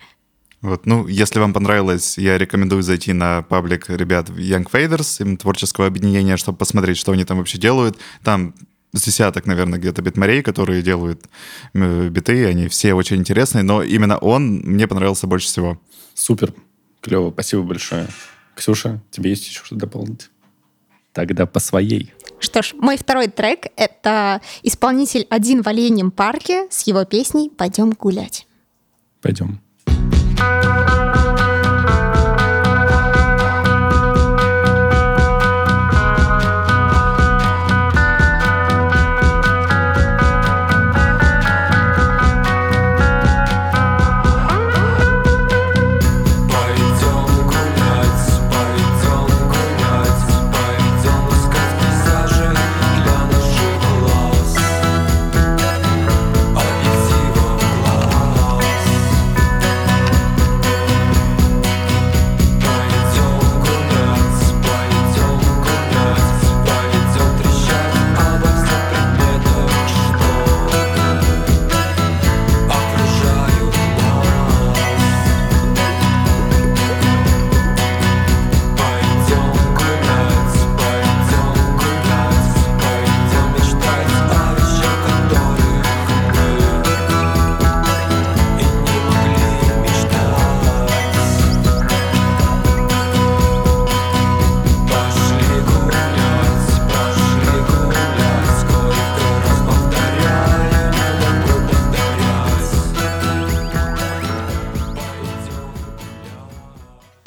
Вот, ну, если вам понравилось, я рекомендую зайти на паблик ребят Young Faders, им творческого объединения, чтобы посмотреть, что они там вообще делают. Там с десяток, наверное, где-то битмарей, которые делают э, биты, они все очень интересные, но именно он мне понравился больше всего. Супер. Клево. Спасибо большое. Ксюша, тебе есть еще что дополнить? Тогда по своей. Что ж, мой второй трек — это исполнитель «Один в оленем парке» с его песней «Пойдем гулять». Пойдем. Пойдем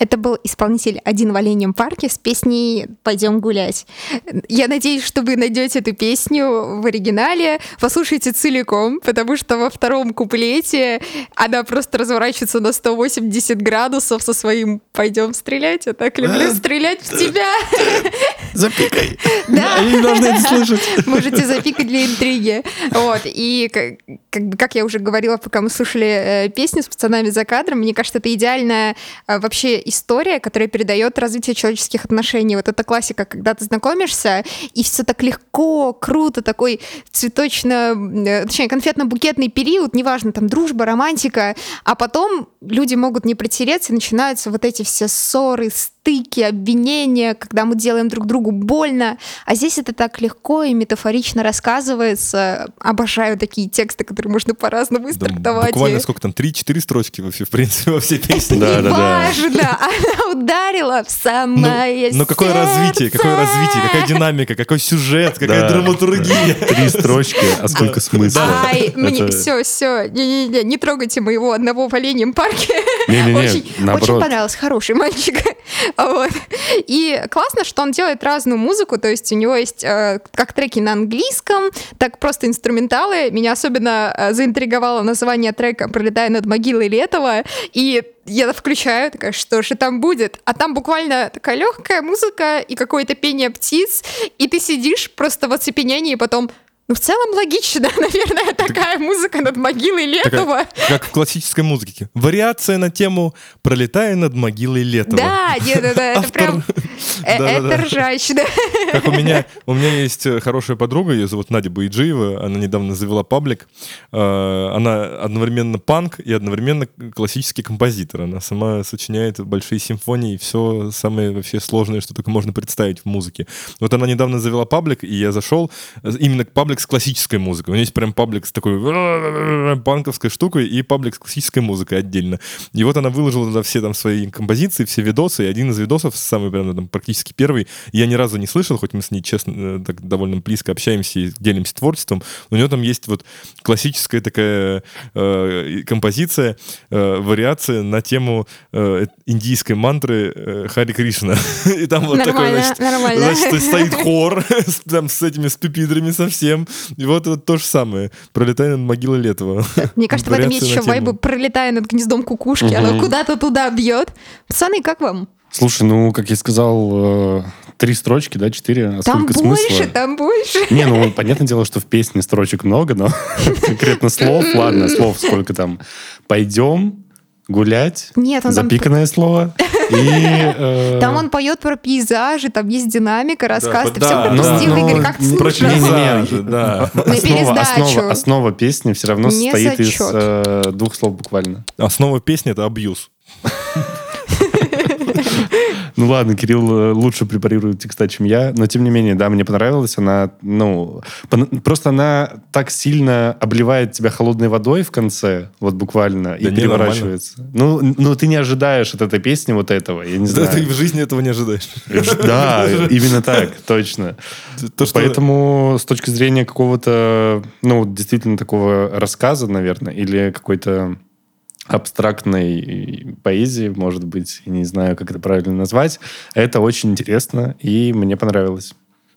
Это был исполнитель «Один в оленем парке» с песней «Пойдем гулять». Я надеюсь, что вы найдете эту песню в оригинале, послушайте целиком, потому что во втором куплете она просто разворачивается на 180 градусов со своим «Пойдем стрелять». Я так люблю стрелять в тебя. Запикай. Да. Они не должны это слышать. Можете запикать для интриги. Вот. И как, как я уже говорила, пока мы слушали э, песню с пацанами за кадром, мне кажется, это идеальная э, вообще история, которая передает развитие человеческих отношений. Вот это классика, когда ты знакомишься, и все так легко, круто, такой цветочно, э, точнее, конфетно-букетный период, неважно, там дружба, романтика, а потом люди могут не притереться, и начинаются вот эти все ссоры, стыки, обвинения, когда мы делаем друг другу больно. А здесь это так легко и метафорично рассказывается. Обожаю такие тексты, которые можно по-разному Да, истрактовать. буквально И- сколько там, 3-4 строчки вообще, в принципе, во всей песне. Да, да, да. Неважно, она ударила в Ну, самое ну какое развитие, какое развитие, какая динамика, какой сюжет, какая Да. драматургия. Три строчки, а сколько смысла. Ай, мне Это- все, все, не-не-не, не трогайте моего одного в оленем парке. Не-не-не, очень, понравилось, хороший мальчик. Вот. И классно, что он делает разную музыку, то есть у него есть э, как треки на английском, так просто инструменталы. Меня особенно э, заинтриговало название трека «Пролетая над могилой Летова», и я включаю, такая, что же там будет? А там буквально такая легкая музыка и какое-то пение птиц, и ты сидишь просто в оцепенении, и потом ну, в целом логично, наверное, такая музыка над могилой Летова. Такая, как в классической музыке. Вариация на тему «Пролетая над могилой Летова». Да, нет, это, это Автор- прям... э, Да-да-да. Это ржачно. Как у меня, у меня есть э, хорошая подруга, ее зовут Надя Байджиева, она недавно завела паблик. Э, Она одновременно панк и одновременно классический композитор. Она сама сочиняет большие симфонии, все самое вообще сложное, что только можно представить в музыке. Вот она недавно завела паблик, и я зашел э, именно к паблик с классической музыкой. У нее есть прям паблик с такой панковской штукой и паблик с классической музыкой отдельно. И вот она выложила туда все там свои композиции, все видосы, и один из видосов, самый прям там практически первый, я ни разу не слышал, хоть мы с ней, честно, э, так довольно близко общаемся и делимся творчеством, у нее там есть вот классическая такая э, композиция, э, вариация на тему э, индийской мантры э, Хари Кришна. И там вот такой, Нормально, значит, нормально. значит, есть стоит хор там с этими с пюпитрами совсем. И вот это то же самое. Пролетая над могилой Летова. Мне кажется, в этом есть еще вайбы, пролетая над гнездом кукушки, оно куда-то туда бьет. Пацаны, как вам? Слушай, ну, как я сказал, э, три строчки, да, четыре. А Там сколько больше, смысла? там больше. Не, ну, понятное дело, что в песне строчек много, но конкретно слов, ладно, слов сколько там. Пойдем гулять, Нет, он там... запиканное слово. И... э, Там он поет про пейзажи, там есть динамика, рассказ. да, Ты все да, пропустил, да. Игорь, как ты Ну, Про? Не-не-не, пейзажи, да. Основа, основа, основа песни все равно Не состоит из э, двух слов буквально. Основа песни — это абьюз. Ну ладно, Кирилл э, лучше препарирует текста, чем я, но тем не менее, да, мне понравилась она, ну, просто она так сильно обливает тебя холодной водой в конце, вот буквально, и Да не, переворачивается. Ну, ну, ты не ожидаешь от этой песни вот этого, я не Да, знаю. ты в жизни этого не ожидаешь. Да, именно так, точно. То, что- Поэтому с точки зрения какого-то, ну, действительно такого рассказа, наверное, или какой-то абстрактной поэзии, может быть, не знаю, как это правильно назвать, это очень интересно, и мне понравилось.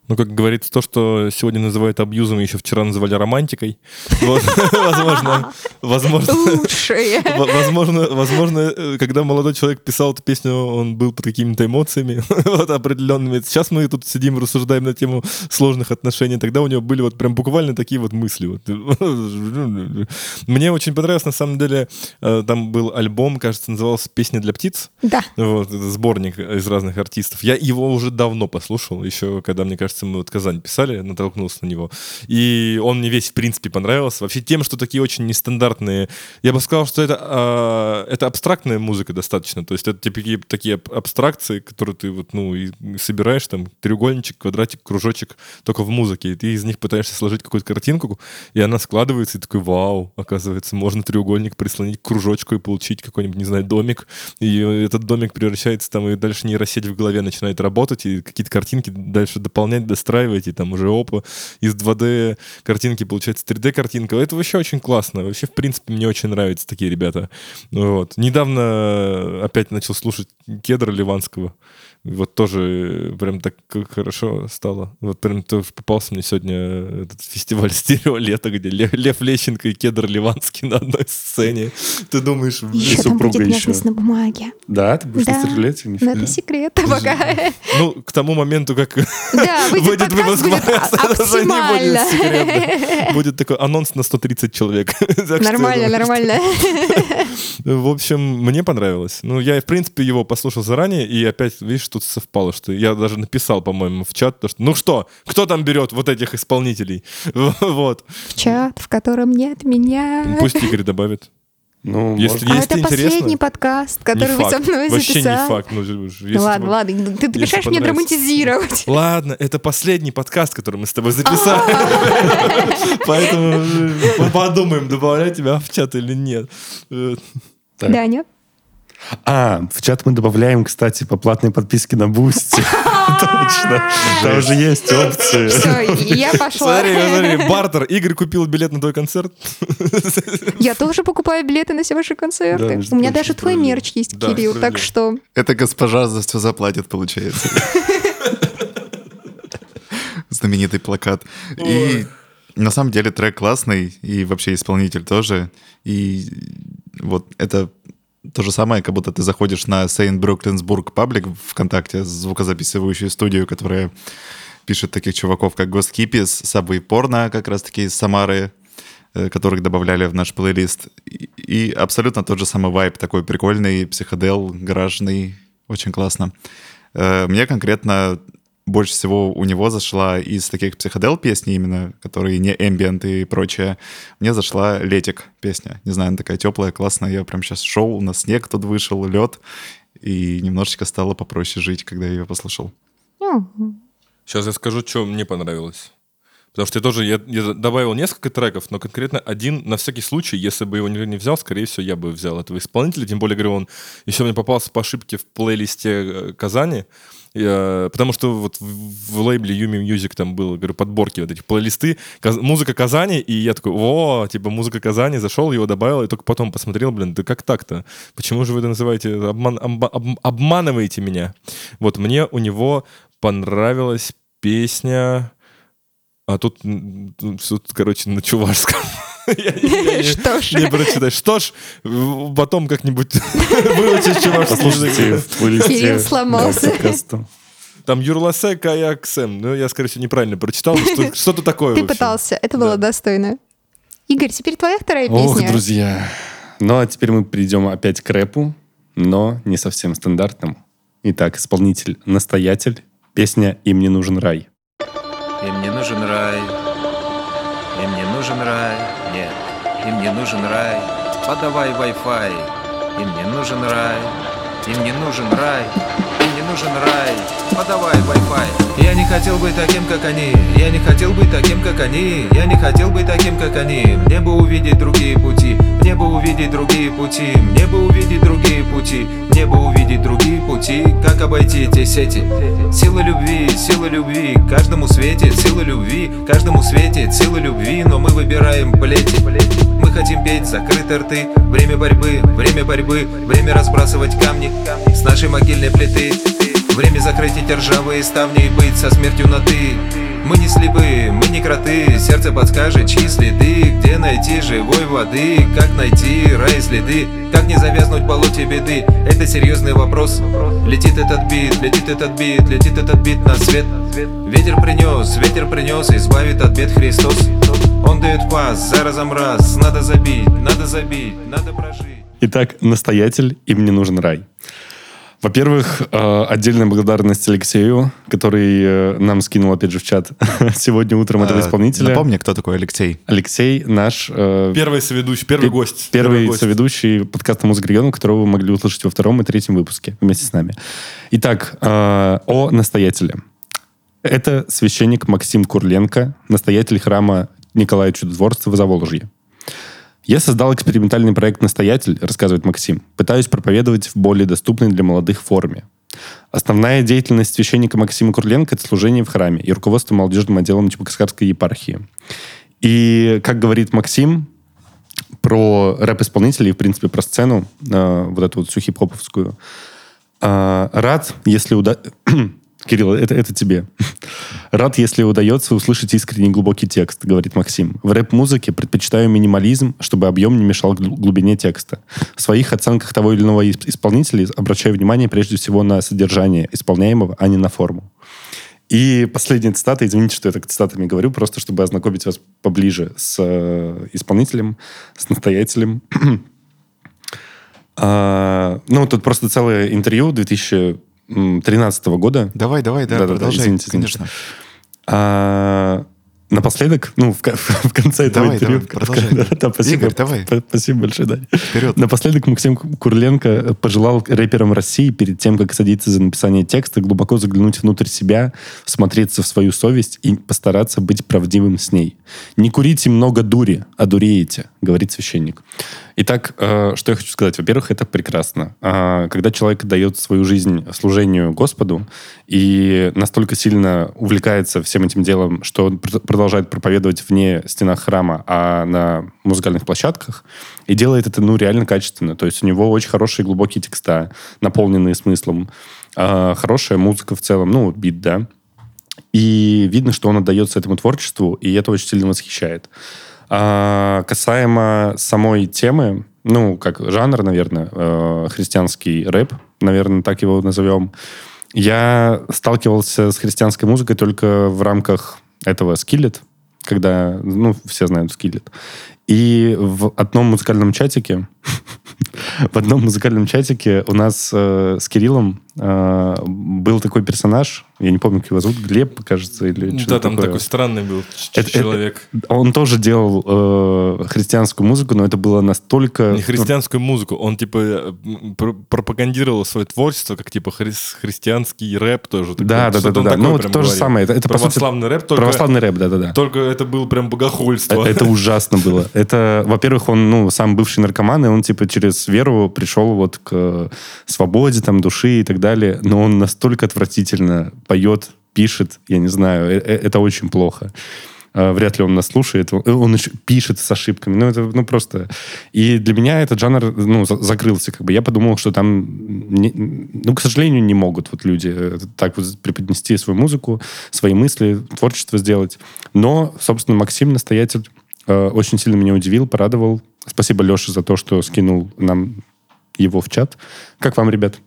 Ну, как говорится, то, что сегодня называют абьюзом, еще вчера называли романтикой. Возможно, возможно, Лучшие. в- возможно, возможно, э, когда молодой человек писал эту песню, он был под какими-то эмоциями, вот определенными. Сейчас мы тут сидим, рассуждаем на тему сложных отношений. Тогда у него были вот прям буквально такие вот мысли. вот. Мне очень понравилось, на самом деле, э, там был альбом, кажется, назывался «Песня для птиц». Да. Вот, сборник из разных артистов. Я его уже давно послушал, еще когда, мне кажется, мы вот Казань писали, натолкнулся на него. И он мне весь, в принципе, понравился. Вообще тем, что такие очень нестандартные... Я бы сказал, что это, а, это абстрактная музыка достаточно. То есть это такие, такие аб- абстракции, которые ты вот, ну, и собираешь, там, треугольничек, квадратик, кружочек, только в музыке. И ты из них пытаешься сложить какую-то картинку, и она складывается, и такой, вау, оказывается, можно треугольник прислонить к кружочку и получить какой-нибудь, не знаю, домик. И этот домик превращается там, и дальше нейросеть в голове начинает работать, и какие-то картинки дальше дополнять, достраивать, и там уже опа, из 2D картинки получается 3D-картинка. Это вообще очень классно. Вообще, в принципе, мне очень нравятся такие ребята. Вот. Недавно опять начал слушать Кедра Ливанского. Вот тоже прям так хорошо стало. Вот прям тоже попался мне сегодня этот фестиваль «Стерео лето», где Лев, Лев Лещенко и Кедр Ливанский на одной сцене. Ты думаешь, блин, Еще там супруга будет еще. на бумаге. Да, ты будешь Да. на стрелете? Но это секрет пока. ну, к тому моменту, как Да, выйдет выпуск, будет оптимально. будет секретно. Будет такой анонс на 130 человек. Нормально, нормально. В общем, мне понравилось. Ну, я, в принципе, его послушал заранее, и опять, видишь, тут совпало, что я даже написал, по-моему, в чат, то, что, ну что, кто там берет вот этих исполнителей? Вот. В чат, в котором нет меня. Пусть Игорь добавит. Ну, Если. А это интересно, последний подкаст, не который вы со мной Вообще не записали. факт. Ну, если Ну ладно, вы- ладно, ты, ты если мешаешь мне драматизировать. Ладно, это последний подкаст, который мы с тобой записали. Поэтому подумаем, добавлять тебя в чат или нет. Даня? А, в чат мы добавляем, кстати, по платной подписке на Boosty. Точно. Там уже есть опции. Все, я пошла. Смотри, смотри, бартер. Игорь купил билет на твой концерт. Я тоже покупаю билеты на все ваши концерты. У меня даже твой мерч есть, Кирилл, так что... Это госпожа за все заплатит, получается. Знаменитый плакат. И на самом деле трек классный, и вообще исполнитель тоже. И вот это то же самое, как будто ты заходишь на Сейн Бруклинсбург паблик ВКонтакте, звукозаписывающую студию, которая пишет таких чуваков, как Kippies, Subway Porno, как раз-таки из Самары, э, которых добавляли в наш плейлист. И, абсолютно тот же самый вайб, такой прикольный, психодел, гаражный, очень классно. Э, Мне конкретно больше всего у него зашла из таких психодел песни именно, которые не ambient и прочее. Мне зашла «Летик» песня. Не знаю, она такая теплая, классная. Я прям сейчас шел, у нас снег тут вышел, лед. И немножечко стало попроще жить, когда я ее послушал. Сейчас я скажу, что мне понравилось. Потому что я тоже я, я добавил несколько треков, но конкретно один, на всякий случай, если бы его не, не взял, скорее всего, я бы взял этого исполнителя. Тем более, говорю, он еще мне попался по ошибке в плейлисте э, Казани. Потому что вот в, лейбле Yumi Music там было, говорю, подборки вот этих плейлисты, музыка Казани, и я такой, о, типа музыка Казани, зашел, его добавил, и только потом посмотрел, блин, да как так-то? Почему же вы это называете, обман- обма- об- обманываете меня? Вот мне у него понравилась песня... А тут, тут, короче, на чувашском. Что ж. Не прочитаю. Что ж, потом как-нибудь выучишь чувашский язык. Кирилл сломался. Там Юрласе Каяк Сэм. Ну, я, скорее всего, неправильно прочитал. Что-то такое. Ты пытался, это было достойно. Игорь, теперь твоя вторая Ох, песня. друзья. Ну, а теперь мы перейдем опять к рэпу, но не совсем стандартному. Итак, исполнитель «Настоятель», песня «Им не нужен рай». Им не нужен рай, им не нужен рай, нет, им не нужен рай, подавай Wi-Fi. Им не нужен рай, им не нужен рай, им не нужен рай, подавай Wi-Fi. Я не хотел быть таким, как они, я не хотел быть таким, как они, я не хотел быть таким, как они. Мне бы увидеть другие пути, мне бы увидеть другие пути, мне бы увидеть другие пути, мне бы увидеть другие пути, как обойти эти сети. Сила любви, сила любви, каждому светит сила любви, каждому светит сила любви, но мы выбираем плети. Мы хотим петь закрытые рты, время борьбы, время борьбы, время разбрасывать камни с нашей могильной плиты. Время закрыть эти ржавые ставни и быть со смертью на ты. Мы не слепы, мы не кроты, сердце подскажет, чьи следы, где найти живой воды, как найти рай следы, как не завязнуть в болоте беды. Это серьезный вопрос. Летит этот бит, летит этот бит, летит этот бит на свет. Ветер принес, ветер принес, избавит от бед Христос. Он дает пас, за разом раз, надо забить, надо забить, надо прожить. Итак, «Настоятель», «Им не нужен рай». Во-первых, э, отдельная благодарность Алексею, который э, нам скинул, опять же, в чат сегодня утром этого А, исполнителя. Напомни, кто такой Алексей. Алексей наш э, Первый соведущий, первый Пе- гость. Первый гость. соведущий подкаста «Музыка региона», которого вы могли услышать во втором и третьем выпуске вместе с нами. Итак, э, о настоятеле. Это священник Максим Курленко, настоятель храма Николая Чудотворца в Заволжье. Я создал экспериментальный проект «Настоятель», рассказывает Максим. Пытаюсь проповедовать в более доступной для молодых форме. Основная деятельность священника Максима Курленко – это служение в храме и руководство молодежным отделом Чебоксарской епархии. И, как говорит Максим, про рэп-исполнителей, в принципе, про сцену, э, вот эту вот всю хип-хоповскую. Э, рад, если уда... Кирилл, это, это тебе. Рад, если удается услышать искренний глубокий текст, говорит Максим. В рэп-музыке предпочитаю минимализм, чтобы объем не мешал гл- глубине текста. В своих оценках того или иного исп- исполнителя обращаю внимание прежде всего на содержание исполняемого, а не на форму. И последняя цитата, извините, что я так цитатами говорю, просто чтобы ознакомить вас поближе с э, исполнителем, с настоятелем. А, ну, тут просто целое интервью 2013 года. Давай, давай, да, Да-да-да, продолжай, извините, извините. конечно. А, напоследок, ну, в, в конце этого Давай, интервью... давай, продолжай. Да-да, спасибо, Игорь, давай. Спасибо большое, да. Вперед. Напоследок Максим Курленко пожелал рэперам России перед тем, как садиться за написание текста, глубоко заглянуть внутрь себя, смотреться в свою совесть и постараться быть правдивым с ней. «Не курите много дури, а дуреете», говорит священник. Итак, э, что я хочу сказать. Во-первых, это прекрасно. А, Когда человек дает свою жизнь служению Господу и настолько сильно увлекается всем этим делом, что он пр- продолжает проповедовать вне стенах храма, а на музыкальных площадках, и делает это, ну, реально качественно. То есть у него очень хорошие глубокие текста, наполненные смыслом, а, хорошая музыка в целом, ну, бит, да, и видно, что он отдается этому творчеству, и это очень сильно восхищает. А, касаемо самой темы, ну, как жанр, наверное, э, христианский рэп, наверное, так его назовем, я сталкивался с христианской музыкой только в рамках этого Skillet, когда, ну, все знают Skillet. И в одном музыкальном чатике, в одном музыкальном чатике у нас э, с Кириллом э, был такой персонаж, я не помню, как его зовут, Глеб, кажется, или Да, что-то там такое. такой странный был Это- это- человек. Он тоже делал э, христианскую музыку, но это было настолько... Не христианскую музыку, он типа э, пропагандировал свое творчество как типа хрис- христианский рэп тоже. Да, да, да, да, да. Ну, вот то же самое. Это, это, по сути, Православный рэп, только, православный рэп, да-да-да. только это был прям богохульство. Это, это ужасно было. Это, во-первых, он, ну, сам бывший наркоман, и он, типа, через веру пришел вот к свободе, там, души и так далее. Но он настолько отвратительно поет, пишет, я не знаю, э- э- это очень плохо. Вряд ли он нас слушает. Он- еще пишет с ошибками. Ну, это, ну, просто... И для меня этот жанр, ну, за- закрылся, как бы. Я подумал, что там, не- ну, к сожалению, не могут вот люди э, так вот преподнести свою музыку, свои мысли, творчество сделать. Но, собственно, Максим, настоятель, э, очень сильно меня удивил, порадовал. Спасибо Леше за то, что скинул нам его в чат. Как вам, ребят?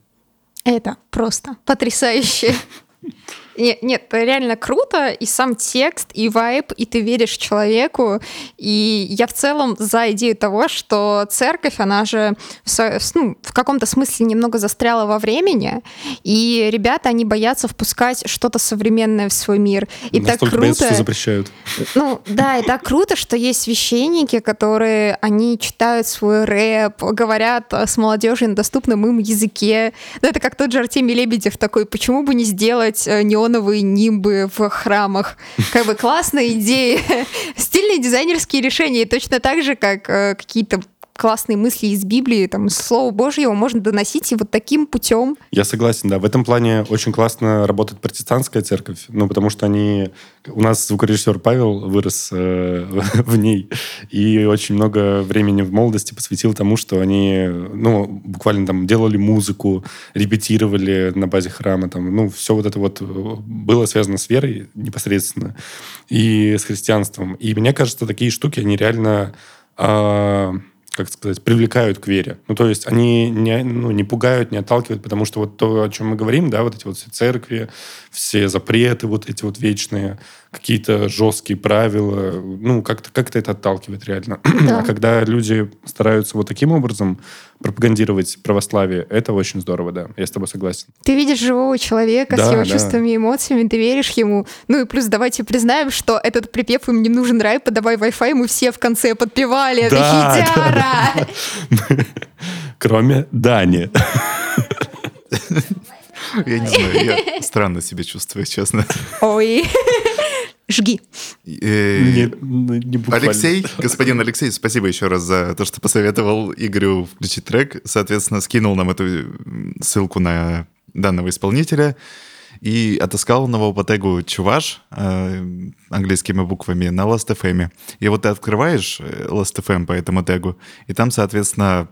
Это просто потрясающе. Нет, нет, это реально круто, и сам текст, и вайб, и ты веришь человеку, и я в целом за идею того, что церковь, она же в, ну, в каком-то смысле немного застряла во времени, и ребята, они боятся впускать что-то современное в свой мир. И так Настолько боятся, круто. что запрещают. Ну, да, и так круто, что есть священники, которые, они читают свой рэп, говорят с молодежью на доступном им языке. Ну, это как тот же Артемий Лебедев такой, почему бы не сделать э, неоновые нимбы в храмах? Как бы классная идея. Стильные дизайнерские решения. Точно так же, как э, какие-то классные мысли из Библии, там, из Слова Божьего можно доносить и вот таким путем. Я согласен, да. В этом плане очень классно работает протестантская церковь, ну, потому что они... У нас звукорежиссер Павел вырос э, в ней, и очень много времени в молодости посвятил тому, что они, ну, буквально там делали музыку, репетировали на базе храма, там, ну, все вот это вот э, было связано с верой непосредственно и с христианством. И мне кажется, такие штуки, они реально... а, как сказать, привлекают к вере. Ну, то есть они не, ну, не пугают, не отталкивают, потому что вот то, о чем мы говорим, да, вот эти вот все церкви, все запреты вот эти вот вечные, какие-то жесткие правила, ну, как-то как это отталкивает реально. Да. А когда люди стараются вот таким образом пропагандировать православие, это очень здорово, да, я с тобой согласен. Ты видишь живого человека с Да, его да. чувствами и эмоциями, ты веришь ему. Ну и плюс давайте признаем, что этот припев «Им не нужен рай, подавай Wi-Fi» мы все в конце подпевали. Это Да, хитяра! Кроме Дани. Я не знаю, я странно себя чувствую, честно. Ой. Жги. Э, Не- ну, не. Алексей, господин Алексей, спасибо еще раз за то, что посоветовал Игорю включить трек. Соответственно, скинул нам эту ссылку на данного исполнителя и отыскал его по тегу «Чуваш» э, английскими буквами на Last.fm. И вот ты открываешь э, Last.fm по этому тегу, и там, соответственно,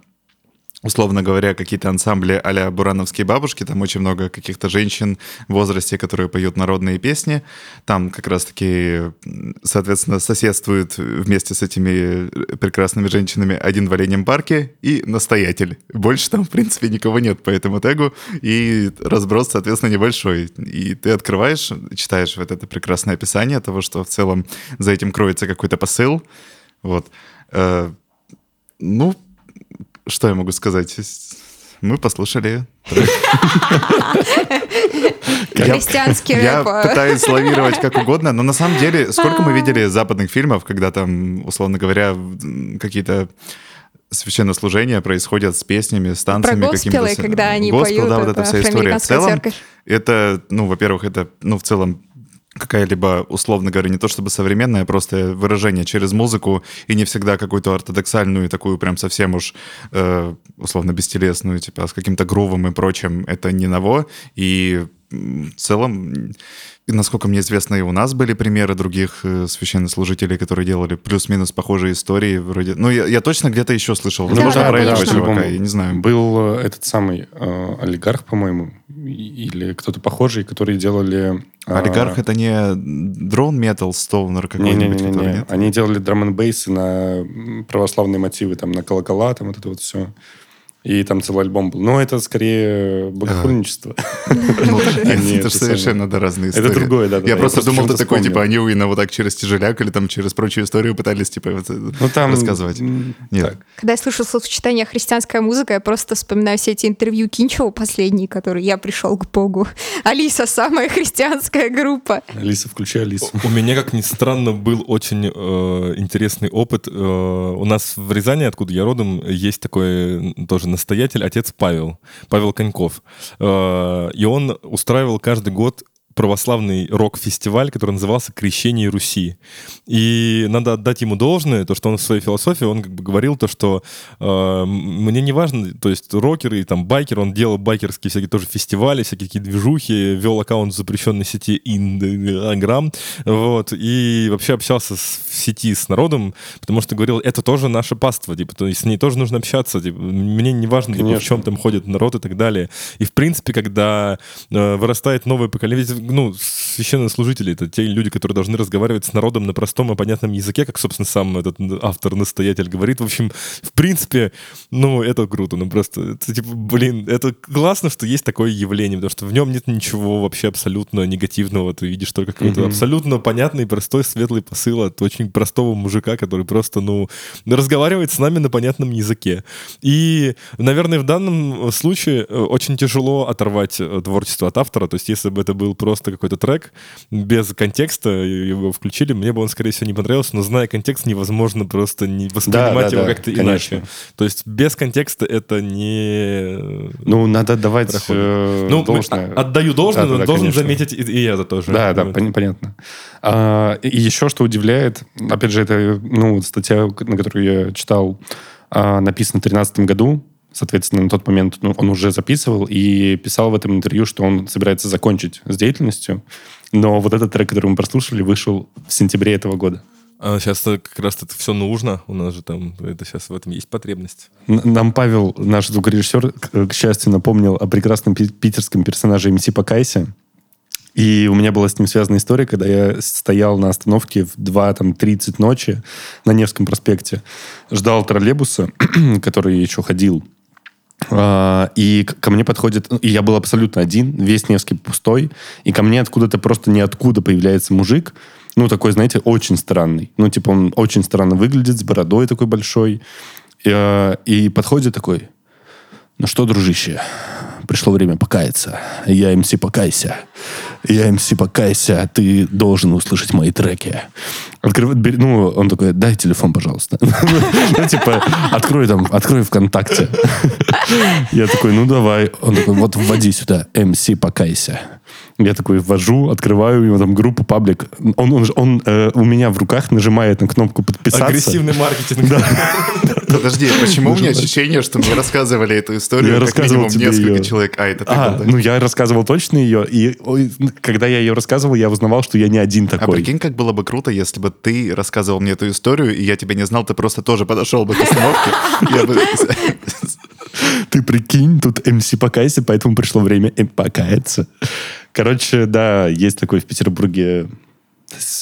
условно говоря, какие-то ансамбли а-ля «Бурановские бабушки», там очень много каких-то женщин в возрасте, которые поют народные песни. Там как раз-таки, соответственно, соседствуют вместе с этими э, прекрасными женщинами один в оленем парке и настоятель. Больше там, в принципе, никого нет по этому тегу, и разброс, соответственно, небольшой. И ты открываешь, читаешь вот это прекрасное описание того, что в целом за этим кроется какой-то посыл. Вот. Э, Ну, что я могу сказать? Мы послушали. трек. Христианский Я а. пытаюсь лавировать как угодно, но на самом деле, сколько мы видели западных фильмов, когда там, условно говоря, какие-то священнослужения происходят с песнями, с танцами. Про какими-то госпелы, с- когда они Госпел, поют, да, вот это эта вся история. В целом, церковь. это, ну, во-первых, это, ну, в целом какая-либо, условно говоря, не то чтобы современное, а просто выражение через музыку, и не всегда какую-то ортодоксальную, такую прям совсем уж, э, условно, бестелесную, типа, с каким-то грувом и прочим, это не ново, и в целом, насколько мне известно, и у нас были примеры других э, священнослужителей, которые делали плюс-минус похожие истории, вроде... Ну, я, я точно где-то еще слышал, возможно, да, про этого конечно. чувака, я не знаю. Был э, этот самый э, олигарх, по-моему, или кто-то похожий, которые делали... э, Олигарх — это не дрон метал стоунер какой-нибудь, Не-не-не, они делали драм н на православные мотивы, там, на колокола, там, вот это вот все. И там целый альбом был. Но это скорее богохульничество. Ну, Они Это это же совершенно разные Это истории. другое, да, да, Я да. просто Я просто думал, ты такой, типа, они именно вот так через тяжеляк или там через прочую историю пытались, типа, вот, Ну, рассказывать. Нет. Когда я слышу словосочетание «христианская музыка», я просто вспоминаю все эти интервью Кинчева последние, которые «Я пришел к Богу». Алиса – самая христианская группа. Алиса, включай Алису. У меня, как ни странно, был очень э, интересный опыт. Э, у нас в Рязани, откуда я родом, есть такой м, тоже настоятель, отец Павел, Павел Коньков. Э, и он устраивал каждый год православный рок-фестиваль, который назывался «Крещение Руси». И надо отдать ему должное, то, что он в своей философии, он как бы говорил то, что э, мне не важно, то есть рокеры и там байкеры, он делал байкерские всякие тоже фестивали, всякие такие движухи, вел аккаунт в запрещенной сети Инстаграм, вот, и вообще общался с- в сети с народом, потому что говорил, это тоже наше паство, типа, то есть с ней тоже нужно общаться, типа, мне не важно, типа, в чем там ходит народ и так далее. И, в принципе, когда э, вырастает новое поколение, ну, священнослужители — это те люди, которые должны разговаривать с народом на простом и понятном языке, как, собственно, сам этот автор-настоятель говорит. В общем, в принципе, ну, это круто, ну, просто, это, типа, блин, это классно, что есть такое явление, потому что в нем нет ничего вообще абсолютно негативного, ты видишь только какой-то Мгм. абсолютно понятный, простой, светлый посыл от очень простого мужика, который просто, ну, разговаривает с нами на понятном языке. И, наверное, в данном случае э, очень тяжело оторвать э, творчество от автора. То есть, если бы это был просто какой-то трек без контекста, его включили, мне бы он, скорее всего, не понравился, но зная контекст, невозможно просто не воспринимать да, его да, как-то иначе. То есть, без контекста это не... Ну, надо отдавать Проходит. э, ну, должное. отдаю должное, Да, да, но да, должен конечно. заметить и, и это тоже. Да, да, Вот. пон- понятно. А, и еще что удивляет, опять же, это ну, статья, на которую я читал, а, написана в 2013 году. Соответственно, на тот момент ну, он уже записывал и писал в этом интервью, что он собирается закончить с деятельностью. Но вот этот трек, который мы прослушали, вышел в сентябре этого года. А сейчас как раз это все нужно. У нас же там это сейчас в этом есть потребность. Нам Павел, наш звукорежиссер, к, счастью, напомнил о прекрасном пи- питерском персонаже МС Покайсе. И у меня была с ним связана история, когда я стоял на остановке в 2.30 ночи на Невском проспекте, ждал троллейбуса, который еще ходил. А, И ко мне подходит, и я был абсолютно один, весь Невский пустой, и ко мне откуда-то просто ниоткуда появляется мужик, ну, такой, знаете, очень странный. Ну, типа, он очень странно выглядит, с бородой такой большой. И, э, и подходит такой, ну что, дружище, пришло время покаяться. Я МС Покайся. Я МС Покайся, ты должен услышать мои треки. Открывает, бери- ну, он такой, дай телефон, пожалуйста. Ну, типа, открой там, открой ВКонтакте. Я такой, ну давай. Он такой, вот вводи сюда, МС Покайся. Я такой ввожу, открываю его там группу, паблик. Он, он, он, э, у меня в руках нажимает на кнопку подписаться. Агрессивный маркетинг. Подожди, почему у меня ощущение, что мне рассказывали эту историю Я как рассказывал минимум несколько человек? А, это ты А, был, да? ну я рассказывал точно ее, и когда я ее рассказывал, я узнавал, что я не один А такой. прикинь, как было бы круто, если бы ты рассказывал мне эту историю, и я тебя не знал, ты просто тоже подошел бы к остановке. Ты прикинь, тут МС покайся, поэтому пришло время покаяться. Короче, да, есть такой в Петербурге,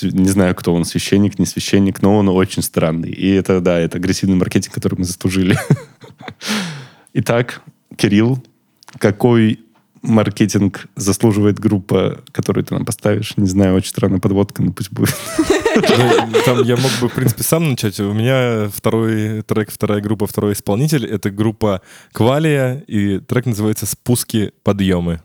не знаю, кто он, священник, не священник, но он очень странный. И это, да, это агрессивный маркетинг, который мы заслужили. Итак, Кирилл, какой маркетинг заслуживает группа, которую ты нам поставишь? Не знаю, очень странная подводка, но пусть будет. Ну, я мог бы, в принципе, сам начать. У меня второй трек, вторая группа, второй исполнитель. Это группа Квалия, и трек называется «Спуски, подъемы».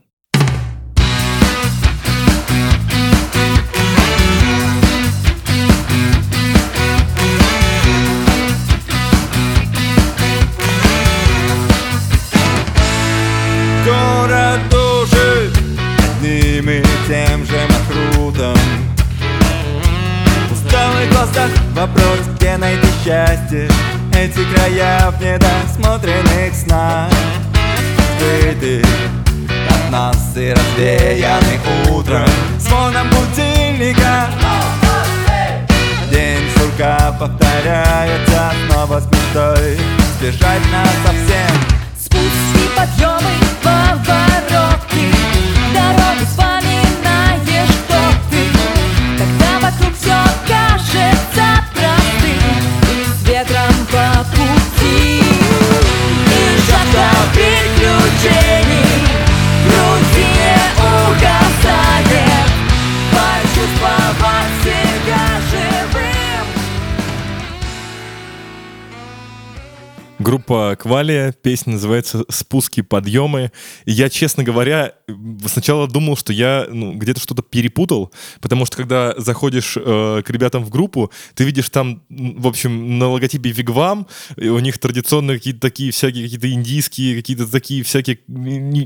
Вопрос, где найти счастье? Эти края в недосмотренных снах. Скрыты от нас и развеяны утром. Звоном будильника. День сурка повторяется снова с мечтой. Сбежать нас совсем. Спуски, подъемы, поворотки Дорогу вспоминаешь, И жажда Группа Квалия, песня называется «Спуски, подъемы». И я, честно говоря, сначала думал, что я ну, где-то что-то перепутал, потому что когда заходишь э, к ребятам в группу, ты видишь там, в общем, на логотипе Вигвам, у них традиционные какие-то такие всякие, какие-то индийские, какие-то такие всякие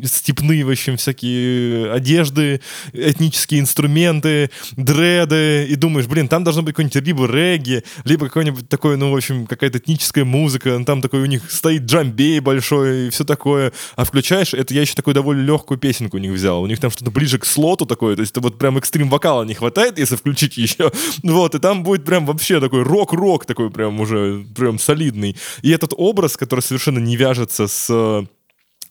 степные, в общем, всякие одежды, этнические инструменты, дреды, и думаешь, блин, там должно быть какой-нибудь либо регги, либо какой-нибудь такой, ну, в общем, какая-то этническая музыка, ну, там такой них стоит джамбей большой и все такое, а включаешь, это я еще такую довольно легкую песенку у них взял, у них там что-то ближе к слоту такое, то есть вот прям экстрим вокала не хватает, если включить еще, вот, и там будет прям вообще такой рок-рок такой прям уже, прям солидный, и этот образ, который совершенно не вяжется с э,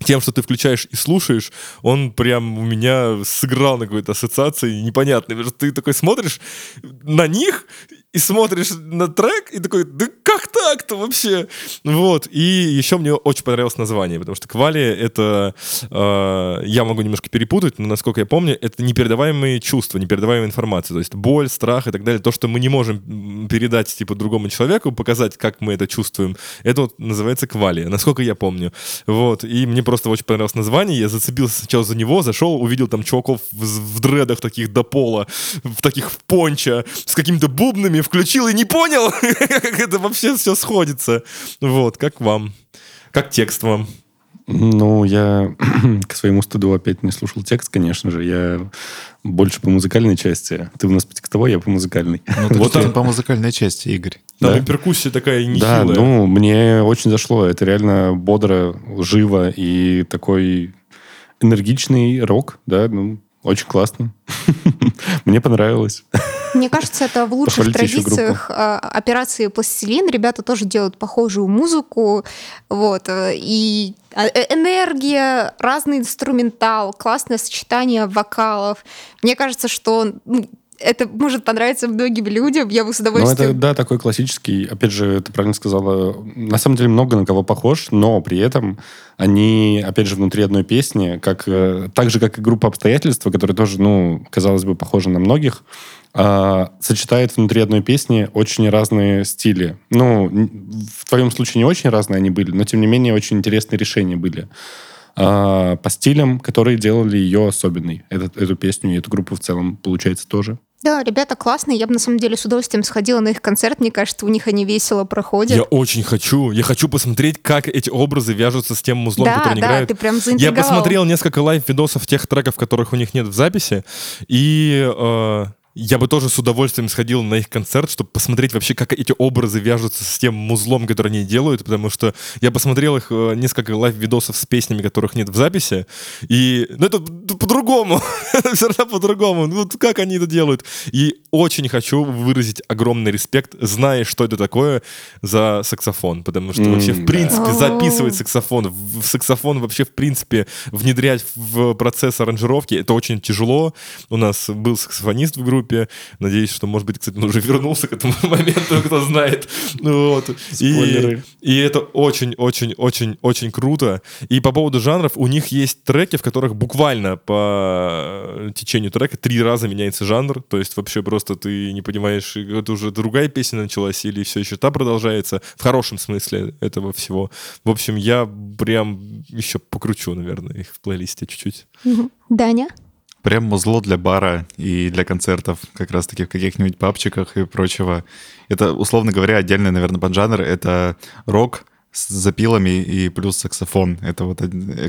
тем, что ты включаешь и слушаешь, он прям у меня сыграл на какой-то ассоциации непонятной. Ты такой смотришь на них и смотришь на трек и такой, да как так-то вообще? Вот. И еще мне очень понравилось название, потому что Квали — это... э, я могу немножко перепутать, но, насколько я помню, это непередаваемые чувства, непередаваемая информация. То есть боль, страх и так далее. То, что мы не можем передать, типа, другому человеку, показать, как мы это чувствуем, это вот называется Квали, насколько я помню. Вот. И мне просто очень понравилось название. Я зацепился сначала за него, зашел, увидел там чуваков в, в дредах таких до пола, в таких в пончо, с какими-то бубнами, включил и не понял, как это вообще все сходится. Вот, как вам? Как текст вам? Ну, я к своему стыду опять не слушал текст, конечно же. Я больше по музыкальной части. Ты у нас по текстовой, я по музыкальной. Ну, ты Вот я- по музыкальной части, Игорь. Там Да? и перкуссия такая Да, нехилая. ну, мне очень зашло. Это реально бодро, живо и такой энергичный рок, да, ну, очень классно. Мне понравилось. Мне кажется, это в лучших традициях а, операции «Пластилин». Ребята тоже делают похожую музыку. Вот. э, И а, э, энергия, разный инструментал, классное сочетание вокалов. Мне кажется, что ну, это может понравиться многим людям. Я бы с Ну, удовольствием... это, да, такой классический. Опять же, ты правильно сказала, на самом деле много на кого похож, но при этом они, опять же, внутри одной песни, как, э, так же, как и группа обстоятельства, которая тоже, ну, казалось бы, похожа на многих, а, сочетает внутри одной песни очень разные стили. Ну, в твоем случае не очень разные они были, но, тем не менее, очень интересные решения были. А, по стилям, которые делали ее особенной. Этот- эту песню и эту группу в целом, получается, тоже. Да, ребята классные. Я бы на самом деле с удовольствием сходила на их концерт. Мне кажется, у них они весело проходят. Я очень хочу. Я хочу посмотреть, как эти образы вяжутся с тем музлом, да, который они да, играют. ты прям Я посмотрел несколько лайв-видосов тех треков, которых у них нет в записи, и э, я бы тоже с удовольствием сходил на их концерт, чтобы посмотреть вообще, как эти образы вяжутся с тем музлом, который они делают, потому что я посмотрел их э, несколько лайв-видосов с песнями, которых нет в записи, и ну, это по-другому, все равно по-другому. Ну, вот как они это делают? И очень хочу выразить огромный респект, зная, что это такое, за саксофон, потому что вообще, в принципе, записывать саксофон, в в саксофон вообще, в принципе, внедрять в процесс аранжировки, это очень тяжело. У нас был саксофонист в группе, надеюсь, что, может быть, кстати, он уже вернулся к этому моменту, кто знает. Ну Вот. И, Спойлеры. и это очень-очень-очень-очень круто. И по поводу жанров, у них есть треки, в которых буквально по течению трека три раза меняется жанр, то есть вообще просто ты не понимаешь, это уже другая песня началась или все еще та продолжается, в хорошем смысле этого всего. В общем, я прям еще покручу, наверное, их в плейлисте чуть-чуть. Мгм. Даня? Прям музло для бара и для концертов, как раз-таки в каких-нибудь папчиках и прочего. Это, условно говоря, отдельный, наверное, поджанр. Это рок с запилами и плюс саксофон. Это вот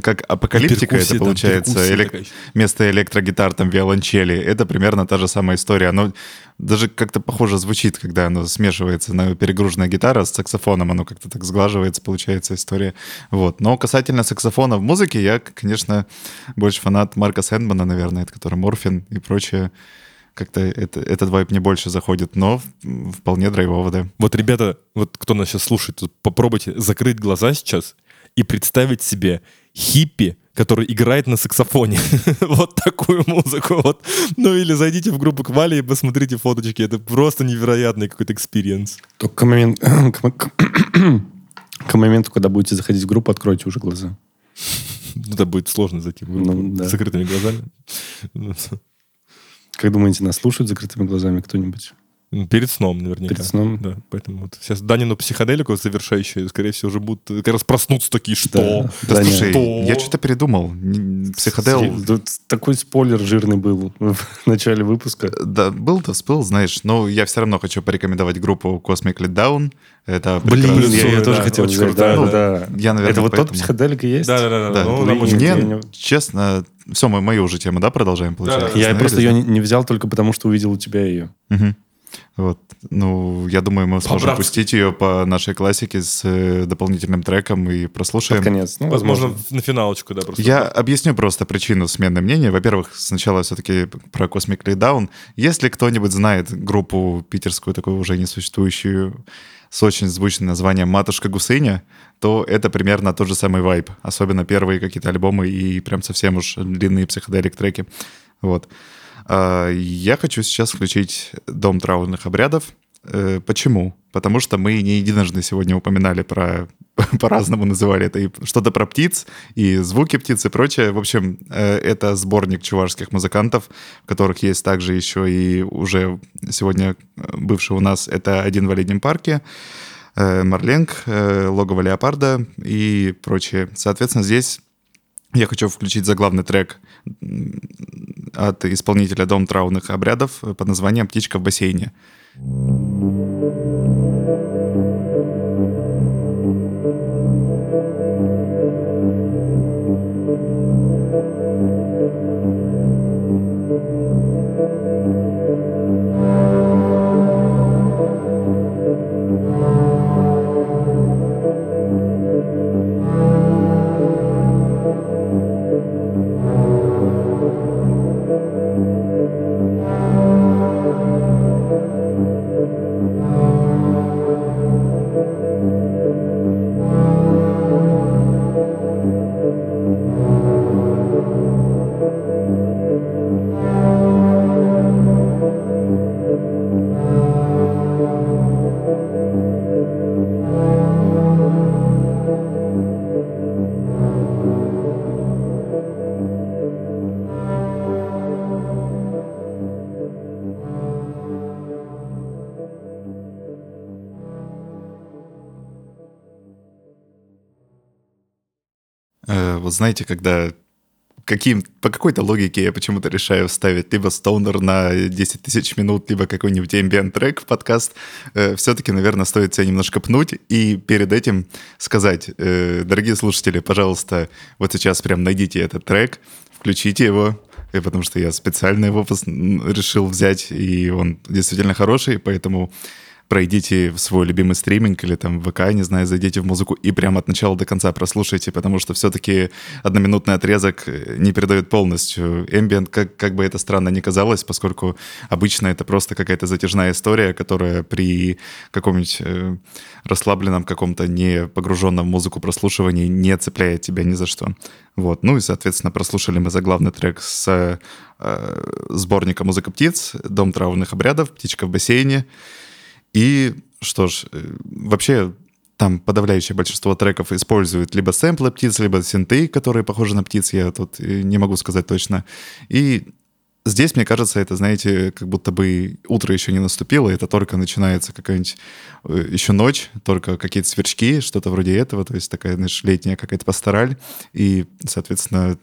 как апокалиптика, это там, получается. перкуссия элек-. Вместо электрогитар там виолончели. Это примерно та же самая история. Оно даже как-то похоже звучит, когда оно смешивается на перегруженная гитара с саксофоном. Оно как-то так сглаживается, получается история. Вот. Но касательно саксофона в музыке, я, конечно, больше фанат Марка Сэндмана, наверное, это который Морфин и прочее. Как-то это, этот вайб мне больше заходит, но вполне драйвово, да. Вот, ребята, вот кто нас сейчас слушает, попробуйте закрыть глаза сейчас и представить себе хиппи, который играет на саксофоне. вот такую музыку. Вот. Ну или зайдите в группу Квали и посмотрите фоточки. Это просто невероятный какой-то experience. Только к, момент- к мо- к моменту, когда будете заходить в группу, откройте уже глаза. Ну, Это будет сложно зайти в группу Ну, да. с закрытыми глазами. Как думаете, нас слушают закрытыми глазами кто-нибудь? Перед сном, наверняка. Перед сном? Да, поэтому вот сейчас Данину психоделику завершающую, скорее всего, уже будут как раз проснуться такие, что? Да. Да, Да, слушай, нет. я что-то передумал. Психодел... Тут такой спойлер жирный был в начале выпуска. Да, был-то всплыл, знаешь, но я все равно хочу порекомендовать группу Cosmic Let Down. Это Блин, прекрасно. я ее да, тоже хотел очень взять. Да, да. да. Я, наверное, Это вот тот поэтому- психоделик и есть? Да, да, да, Да, Ну, я Мне, не- честно, все, мы мою уже тему, да, продолжаем, получается? Да-да-да. Я Остановились, просто да? ее не, не взял только потому, что увидел у тебя ее. Мгм. Вот. Ну, я думаю, мы сможем По-братски. пустить ее по нашей классике с э, дополнительным треком и Под прослушаем. конец. Ну, Возможно, возможно. на финалочку, да, просто. Я объясню просто причину смены мнения. Во-первых, сначала все-таки про Cosmic Lay Down. Если кто-нибудь знает группу питерскую, такую уже несуществующую, с очень звучным названием «Матушка Гусыня», то это примерно тот же самый вайб. Особенно первые какие-то альбомы и прям совсем уж длинные психоделик треки. Вот. А, Я хочу сейчас включить «Дом траурных обрядов». Э, Почему? Потому что мы не единожды сегодня упоминали про по-разному называли это и что-то про птиц, и звуки птиц и прочее. В общем, э, это сборник чувашских музыкантов, в которых есть также еще и уже сегодня э, бывший у нас это «Один в оледнем парке», «Марленг», «Логово леопарда» и прочее. Соответственно, здесь я хочу включить заглавный трек от исполнителя Дом траурных обрядов под названием «Птичка в бассейне». Э, Вот знаете, когда каким, по какой-то логике я почему-то решаю вставить либо стоунер на 10 тысяч минут, либо какой-нибудь ambient трек в подкаст, все-таки, наверное, стоит себя немножко пнуть и перед этим сказать, э, дорогие слушатели, пожалуйста, вот сейчас прям найдите этот трек, включите его, э, потому что я специально его решил взять, и он действительно хороший, поэтому пройдите в свой любимый стриминг или там ВК, не знаю, зайдите в музыку и прямо от начала до конца прослушайте, потому что все-таки одноминутный отрезок э, не передает полностью ambient, как, как бы это странно ни казалось, поскольку обычно это просто какая-то затяжная история, которая при каком-нибудь э, расслабленном каком-то не погруженном в музыку прослушивании не цепляет тебя ни за что. Вот. Ну и, соответственно, прослушали мы заглавный трек с э, сборника «Музыка птиц», «Дом траурных обрядов», «Птичка в бассейне», и что ж, э, вообще там подавляющее большинство треков используют либо сэмплы птиц, либо синты, которые похожи на птиц, я тут э, не могу сказать точно. И здесь, мне кажется, это, знаете, как будто бы утро еще не наступило, это только начинается какая-нибудь э, еще ночь, только какие-то сверчки, что-то вроде этого, то есть такая, знаешь, летняя какая-то пастораль, и, соответственно,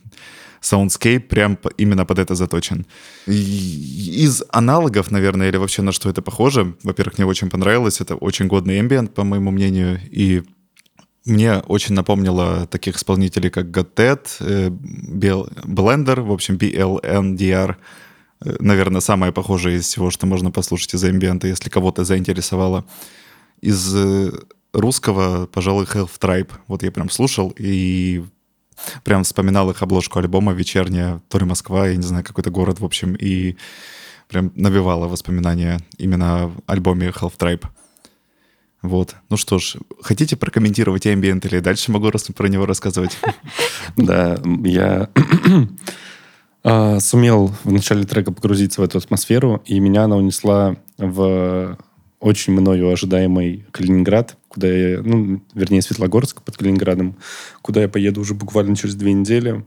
Soundscape прям именно под это заточен. Из аналогов, наверное, или вообще на что это похоже, во-первых, мне очень понравилось, это очень годный ambient, по моему мнению, и мне очень напомнило таких исполнителей, как Готет, Blender, в общем, BLNDR. Э, Наверное, самое похожее из всего, что можно послушать из амбиента, если кого-то заинтересовало. Из э, русского, пожалуй, Health Tribe. Вот я прям слушал и прям вспоминал их обложку альбома «Вечерняя», то ли Москва, я не знаю, какой-то город, в общем, и прям навевало воспоминания именно о альбоме Half Tribe. Вот. Ну что ж, хотите прокомментировать ambient или дальше могу раз про него рассказывать? Да, я а, сумел в начале трека погрузиться в эту атмосферу, и меня она унесла в очень мною ожидаемый Калининград, куда я, ну, вернее, Светлогорск под Калининградом, куда я поеду уже буквально через две недели.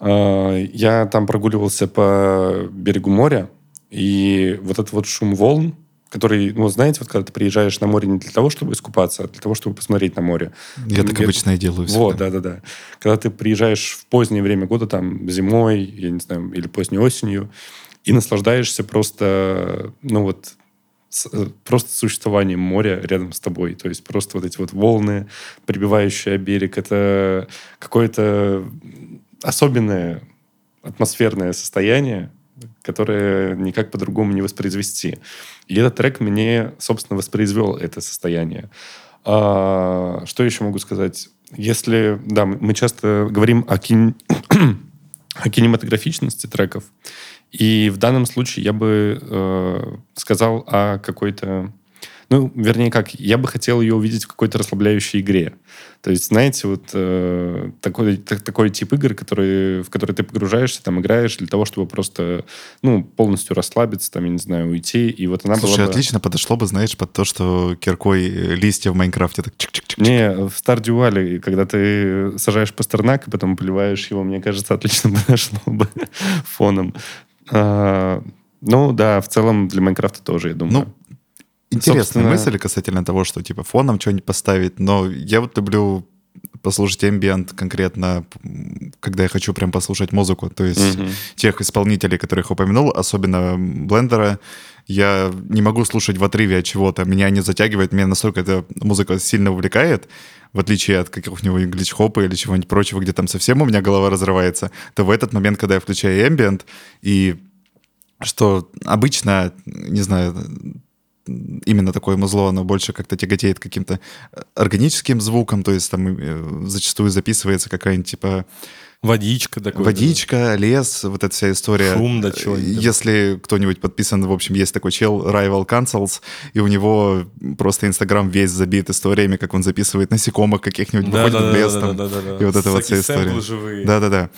А, Я там прогуливался по берегу моря, и вот этот вот шум волн, который, ну, знаете, вот когда ты приезжаешь на море не для того, чтобы искупаться, а для того, чтобы посмотреть на море. Я так Где- обычно и делаю Вот, всегда. да-да-да. Когда ты приезжаешь в позднее время года, там, зимой, я не знаю, или поздней осенью, и наслаждаешься просто, ну вот, с- э, просто существованием моря рядом с тобой. То есть просто вот эти вот волны, прибивающие о берег, это какое-то особенное атмосферное состояние, которое никак по-другому не воспроизвести. И этот трек мне, собственно, воспроизвел это состояние. А, что еще могу сказать? Если, да, мы часто говорим о, кин- о кинематографичности треков, и в данном случае я бы э, сказал о какой-то... Ну, вернее, как, я бы хотел ее увидеть в какой-то расслабляющей игре. То есть, знаете, вот э, такой, так- такой тип игр, который, в который ты погружаешься, там, играешь для того, чтобы просто, ну, полностью расслабиться, там, я не знаю, уйти. И вот она Слушай, была бы... отлично подошло бы, знаешь, под то, что киркой э, листья в Майнкрафте так чик-чик-чик. Не, в Stardew Valley, когда ты сажаешь пастернак и потом поливаешь его, мне кажется, отлично подошло бы фоном. А, ну, да, в целом для Майнкрафта тоже, я думаю. Ну, Интересная Собственно- мысль касательно того, что типа фоном что-нибудь поставить, но я вот люблю послушать ambient конкретно, когда я хочу прям послушать музыку. То есть Мгм. тех исполнителей, которых упомянул, особенно Блендера, я не могу слушать в отрыве от чего-то. Меня не затягивает, меня настолько эта музыка сильно увлекает, в отличие от каких-нибудь глич-хопа или чего-нибудь прочего, где там совсем у меня голова разрывается, то в этот момент, когда я включаю ambient, и что обычно, не знаю, именно такое музло, оно больше как-то тяготеет каким-то органическим звукам, то есть там э, зачастую записывается какая-нибудь типа Водичка такой. водичка, лес, вот эта вся история. Шум, да, Э, чего-нибудь. Если кто-нибудь подписан, в общем, есть такой чел Rival Cancels, и у него просто Инстаграм весь забит историями, как он записывает насекомых каких-нибудь, Да, выходит да, в да, лес да, там, да, да, да. и вот это вот вся история. живые. Да-да-да.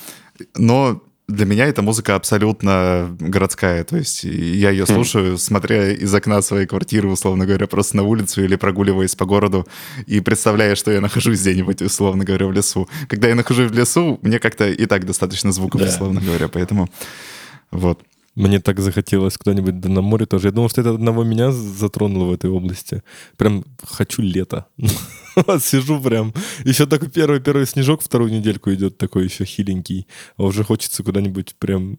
Но для меня эта музыка абсолютно городская. То есть я ее Хм. слушаю, смотря из окна своей квартиры, условно говоря, просто на улицу или прогуливаясь по городу и представляя, что я нахожусь где-нибудь, условно говоря, в лесу. Когда я нахожусь в лесу, мне как-то и так достаточно звуков, Да. условно говоря, поэтому вот. Мне так захотелось куда-нибудь да на море тоже. Я думал, что это одного меня затронуло в этой области. Прям хочу лето. Вот Сижу прям. Еще такой первый-первый снежок вторую недельку идет, такой еще хиленький. А уже хочется куда-нибудь прям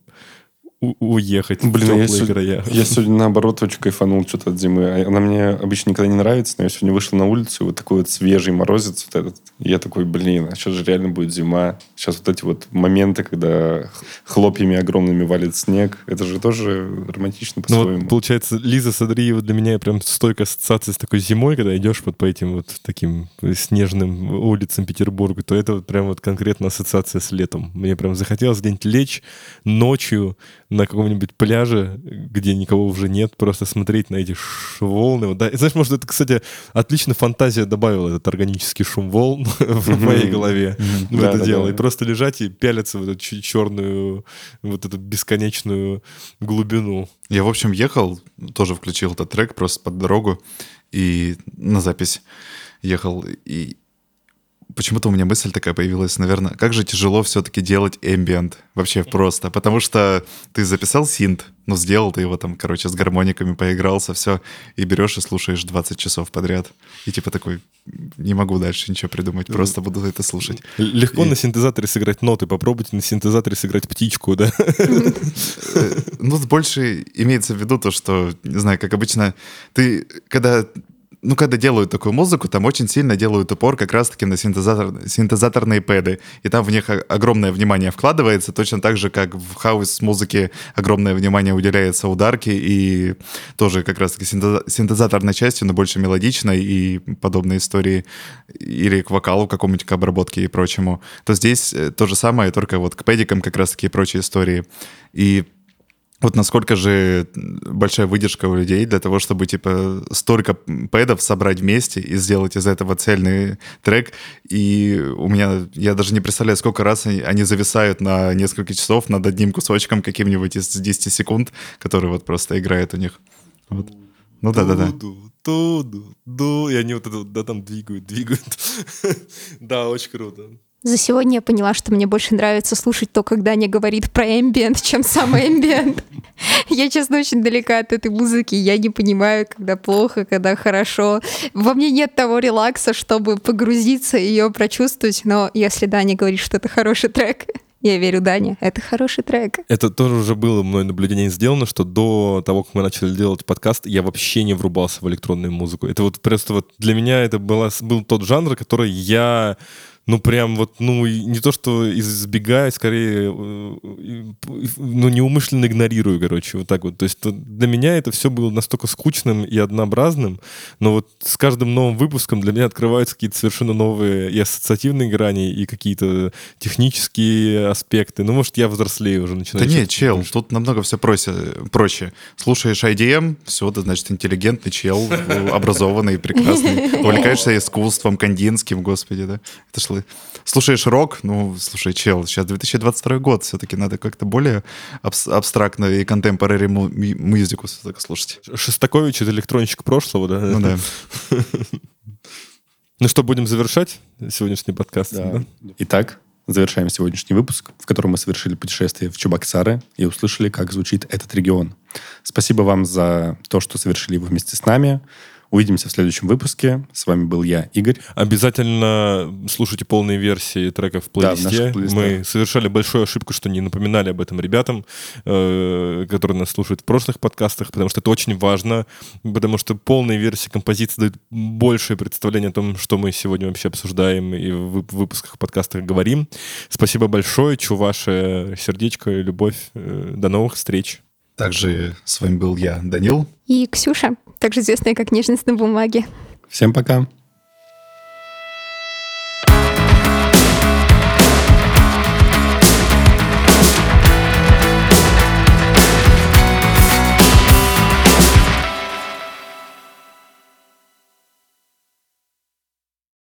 уехать Блин, в я, сё- края. я сегодня, наоборот, очень кайфанул что-то от зимы. Она мне обычно никогда не нравится, но я сегодня вышел на улицу, и вот такой вот свежий морозец вот этот. И я такой, блин, а сейчас же реально будет зима. Сейчас вот эти вот моменты, когда хлопьями огромными валит снег, это же тоже романтично Ну по-своему. вот, получается, Лиза Садриева для меня прям стойкая ассоциация с такой зимой, когда идешь вот по этим вот таким снежным улицам Петербурга, то это вот прям вот конкретно ассоциация с летом. Мне прям захотелось где-нибудь лечь ночью на каком-нибудь пляже, где никого уже нет, просто смотреть на эти волны. Вот, да. И знаешь, может, это, кстати, отлично фантазия добавила этот органический шум волн в моей голове в это дело. И просто лежать и пялиться в эту черную, вот эту бесконечную глубину. Я, в общем, ехал, тоже включил этот трек просто под дорогу и на запись ехал. И почему-то у меня мысль такая появилась, наверное, как же тяжело все-таки делать ambient вообще просто. Потому что ты записал синт, ну, сделал ты его там, короче, с гармониками поигрался, все, и берешь и слушаешь 20 часов подряд. И типа такой, не могу дальше ничего придумать, просто буду это слушать. Легко И- на синтезаторе сыграть ноты, попробуйте на синтезаторе сыграть птичку, да? Э, Ну, больше имеется в виду то, что, не знаю, как обычно, ты, когда ну, когда делают такую музыку, там очень сильно делают упор как раз-таки на синтезатор, синтезаторные пэды. И там в них огромное внимание вкладывается, точно так же, как в хаус-музыке огромное внимание уделяется ударке и тоже как раз-таки синтеза- синтезаторной части, но больше мелодичной и подобные истории, или к вокалу какому-нибудь, к обработке и прочему. То здесь э, то же самое, только вот к пэдикам как раз-таки и прочие истории. И вот насколько же большая выдержка у людей для того, чтобы, типа, столько пэдов собрать вместе и сделать из этого цельный трек. И у меня, я даже не представляю, сколько раз они, зависают на несколько часов над одним кусочком каким-нибудь из 10 секунд, который вот просто играет у них. Вот. Ну да-да-да. Ду, ду, ду, и они вот это да, там двигают, двигают. Да, очень круто. За сегодня я поняла, что мне больше нравится слушать то, когда Аня говорит про эмбиент, чем сам эмбиент. Я, честно, очень далека от этой музыки. Я не понимаю, когда плохо, когда хорошо. Во мне нет того релакса, чтобы погрузиться и ее прочувствовать. Но если Даня говорит, что это хороший трек, я верю Дане, это хороший трек. Это тоже уже было мной наблюдение сделано, что до того, как мы начали делать подкаст, я вообще не врубался в электронную музыку. Это вот просто вот для меня это была, был тот жанр, который я ну, прям вот, ну, не то, что избегаю, скорее, э, ну, неумышленно игнорирую, короче, вот так вот. То есть то для меня это все было настолько скучным и однообразным, но вот с каждым новым выпуском для меня открываются какие-то совершенно новые и ассоциативные грани, и какие-то технические аспекты. Ну, может, я взрослею уже, Да начинаю... нет, что-то чел, думать. тут намного все проще. проще. Слушаешь IDM, все, ты, значит, интеллигентный чел, образованный, прекрасный. Увлекаешься искусством, кандинским, господи, да. Это ж л- Слушаешь рок, ну, слушай, чел, сейчас 2022 год, все-таки надо как-то более абс- абстрактно и контемпорари музыку слушать. Шостакович — это электронщик прошлого, да? Ну да. Ну что, будем завершать сегодняшний подкаст? Да. да? Итак, завершаем сегодняшний выпуск, в котором мы совершили путешествие в Чебоксары и услышали, как звучит этот регион. Спасибо вам за то, что совершили его вместе с нами. Увидимся в следующем выпуске. С вами был я, Игорь. Обязательно слушайте полные версии треков в Да, в плейлисте. плейлистах. Мы совершали большую ошибку, что не напоминали об этом ребятам, э, которые нас слушают в прошлых подкастах, потому что это очень важно, потому что полные версии композиции дают большее представление о том, что мы сегодня вообще обсуждаем и в вып- выпусках подкастах говорим. Спасибо большое, чуваше сердечко и любовь. Э, До новых встреч. Также с вами был я, Данил. И Ксюша, также известная как нежность на бумаге. Всем пока.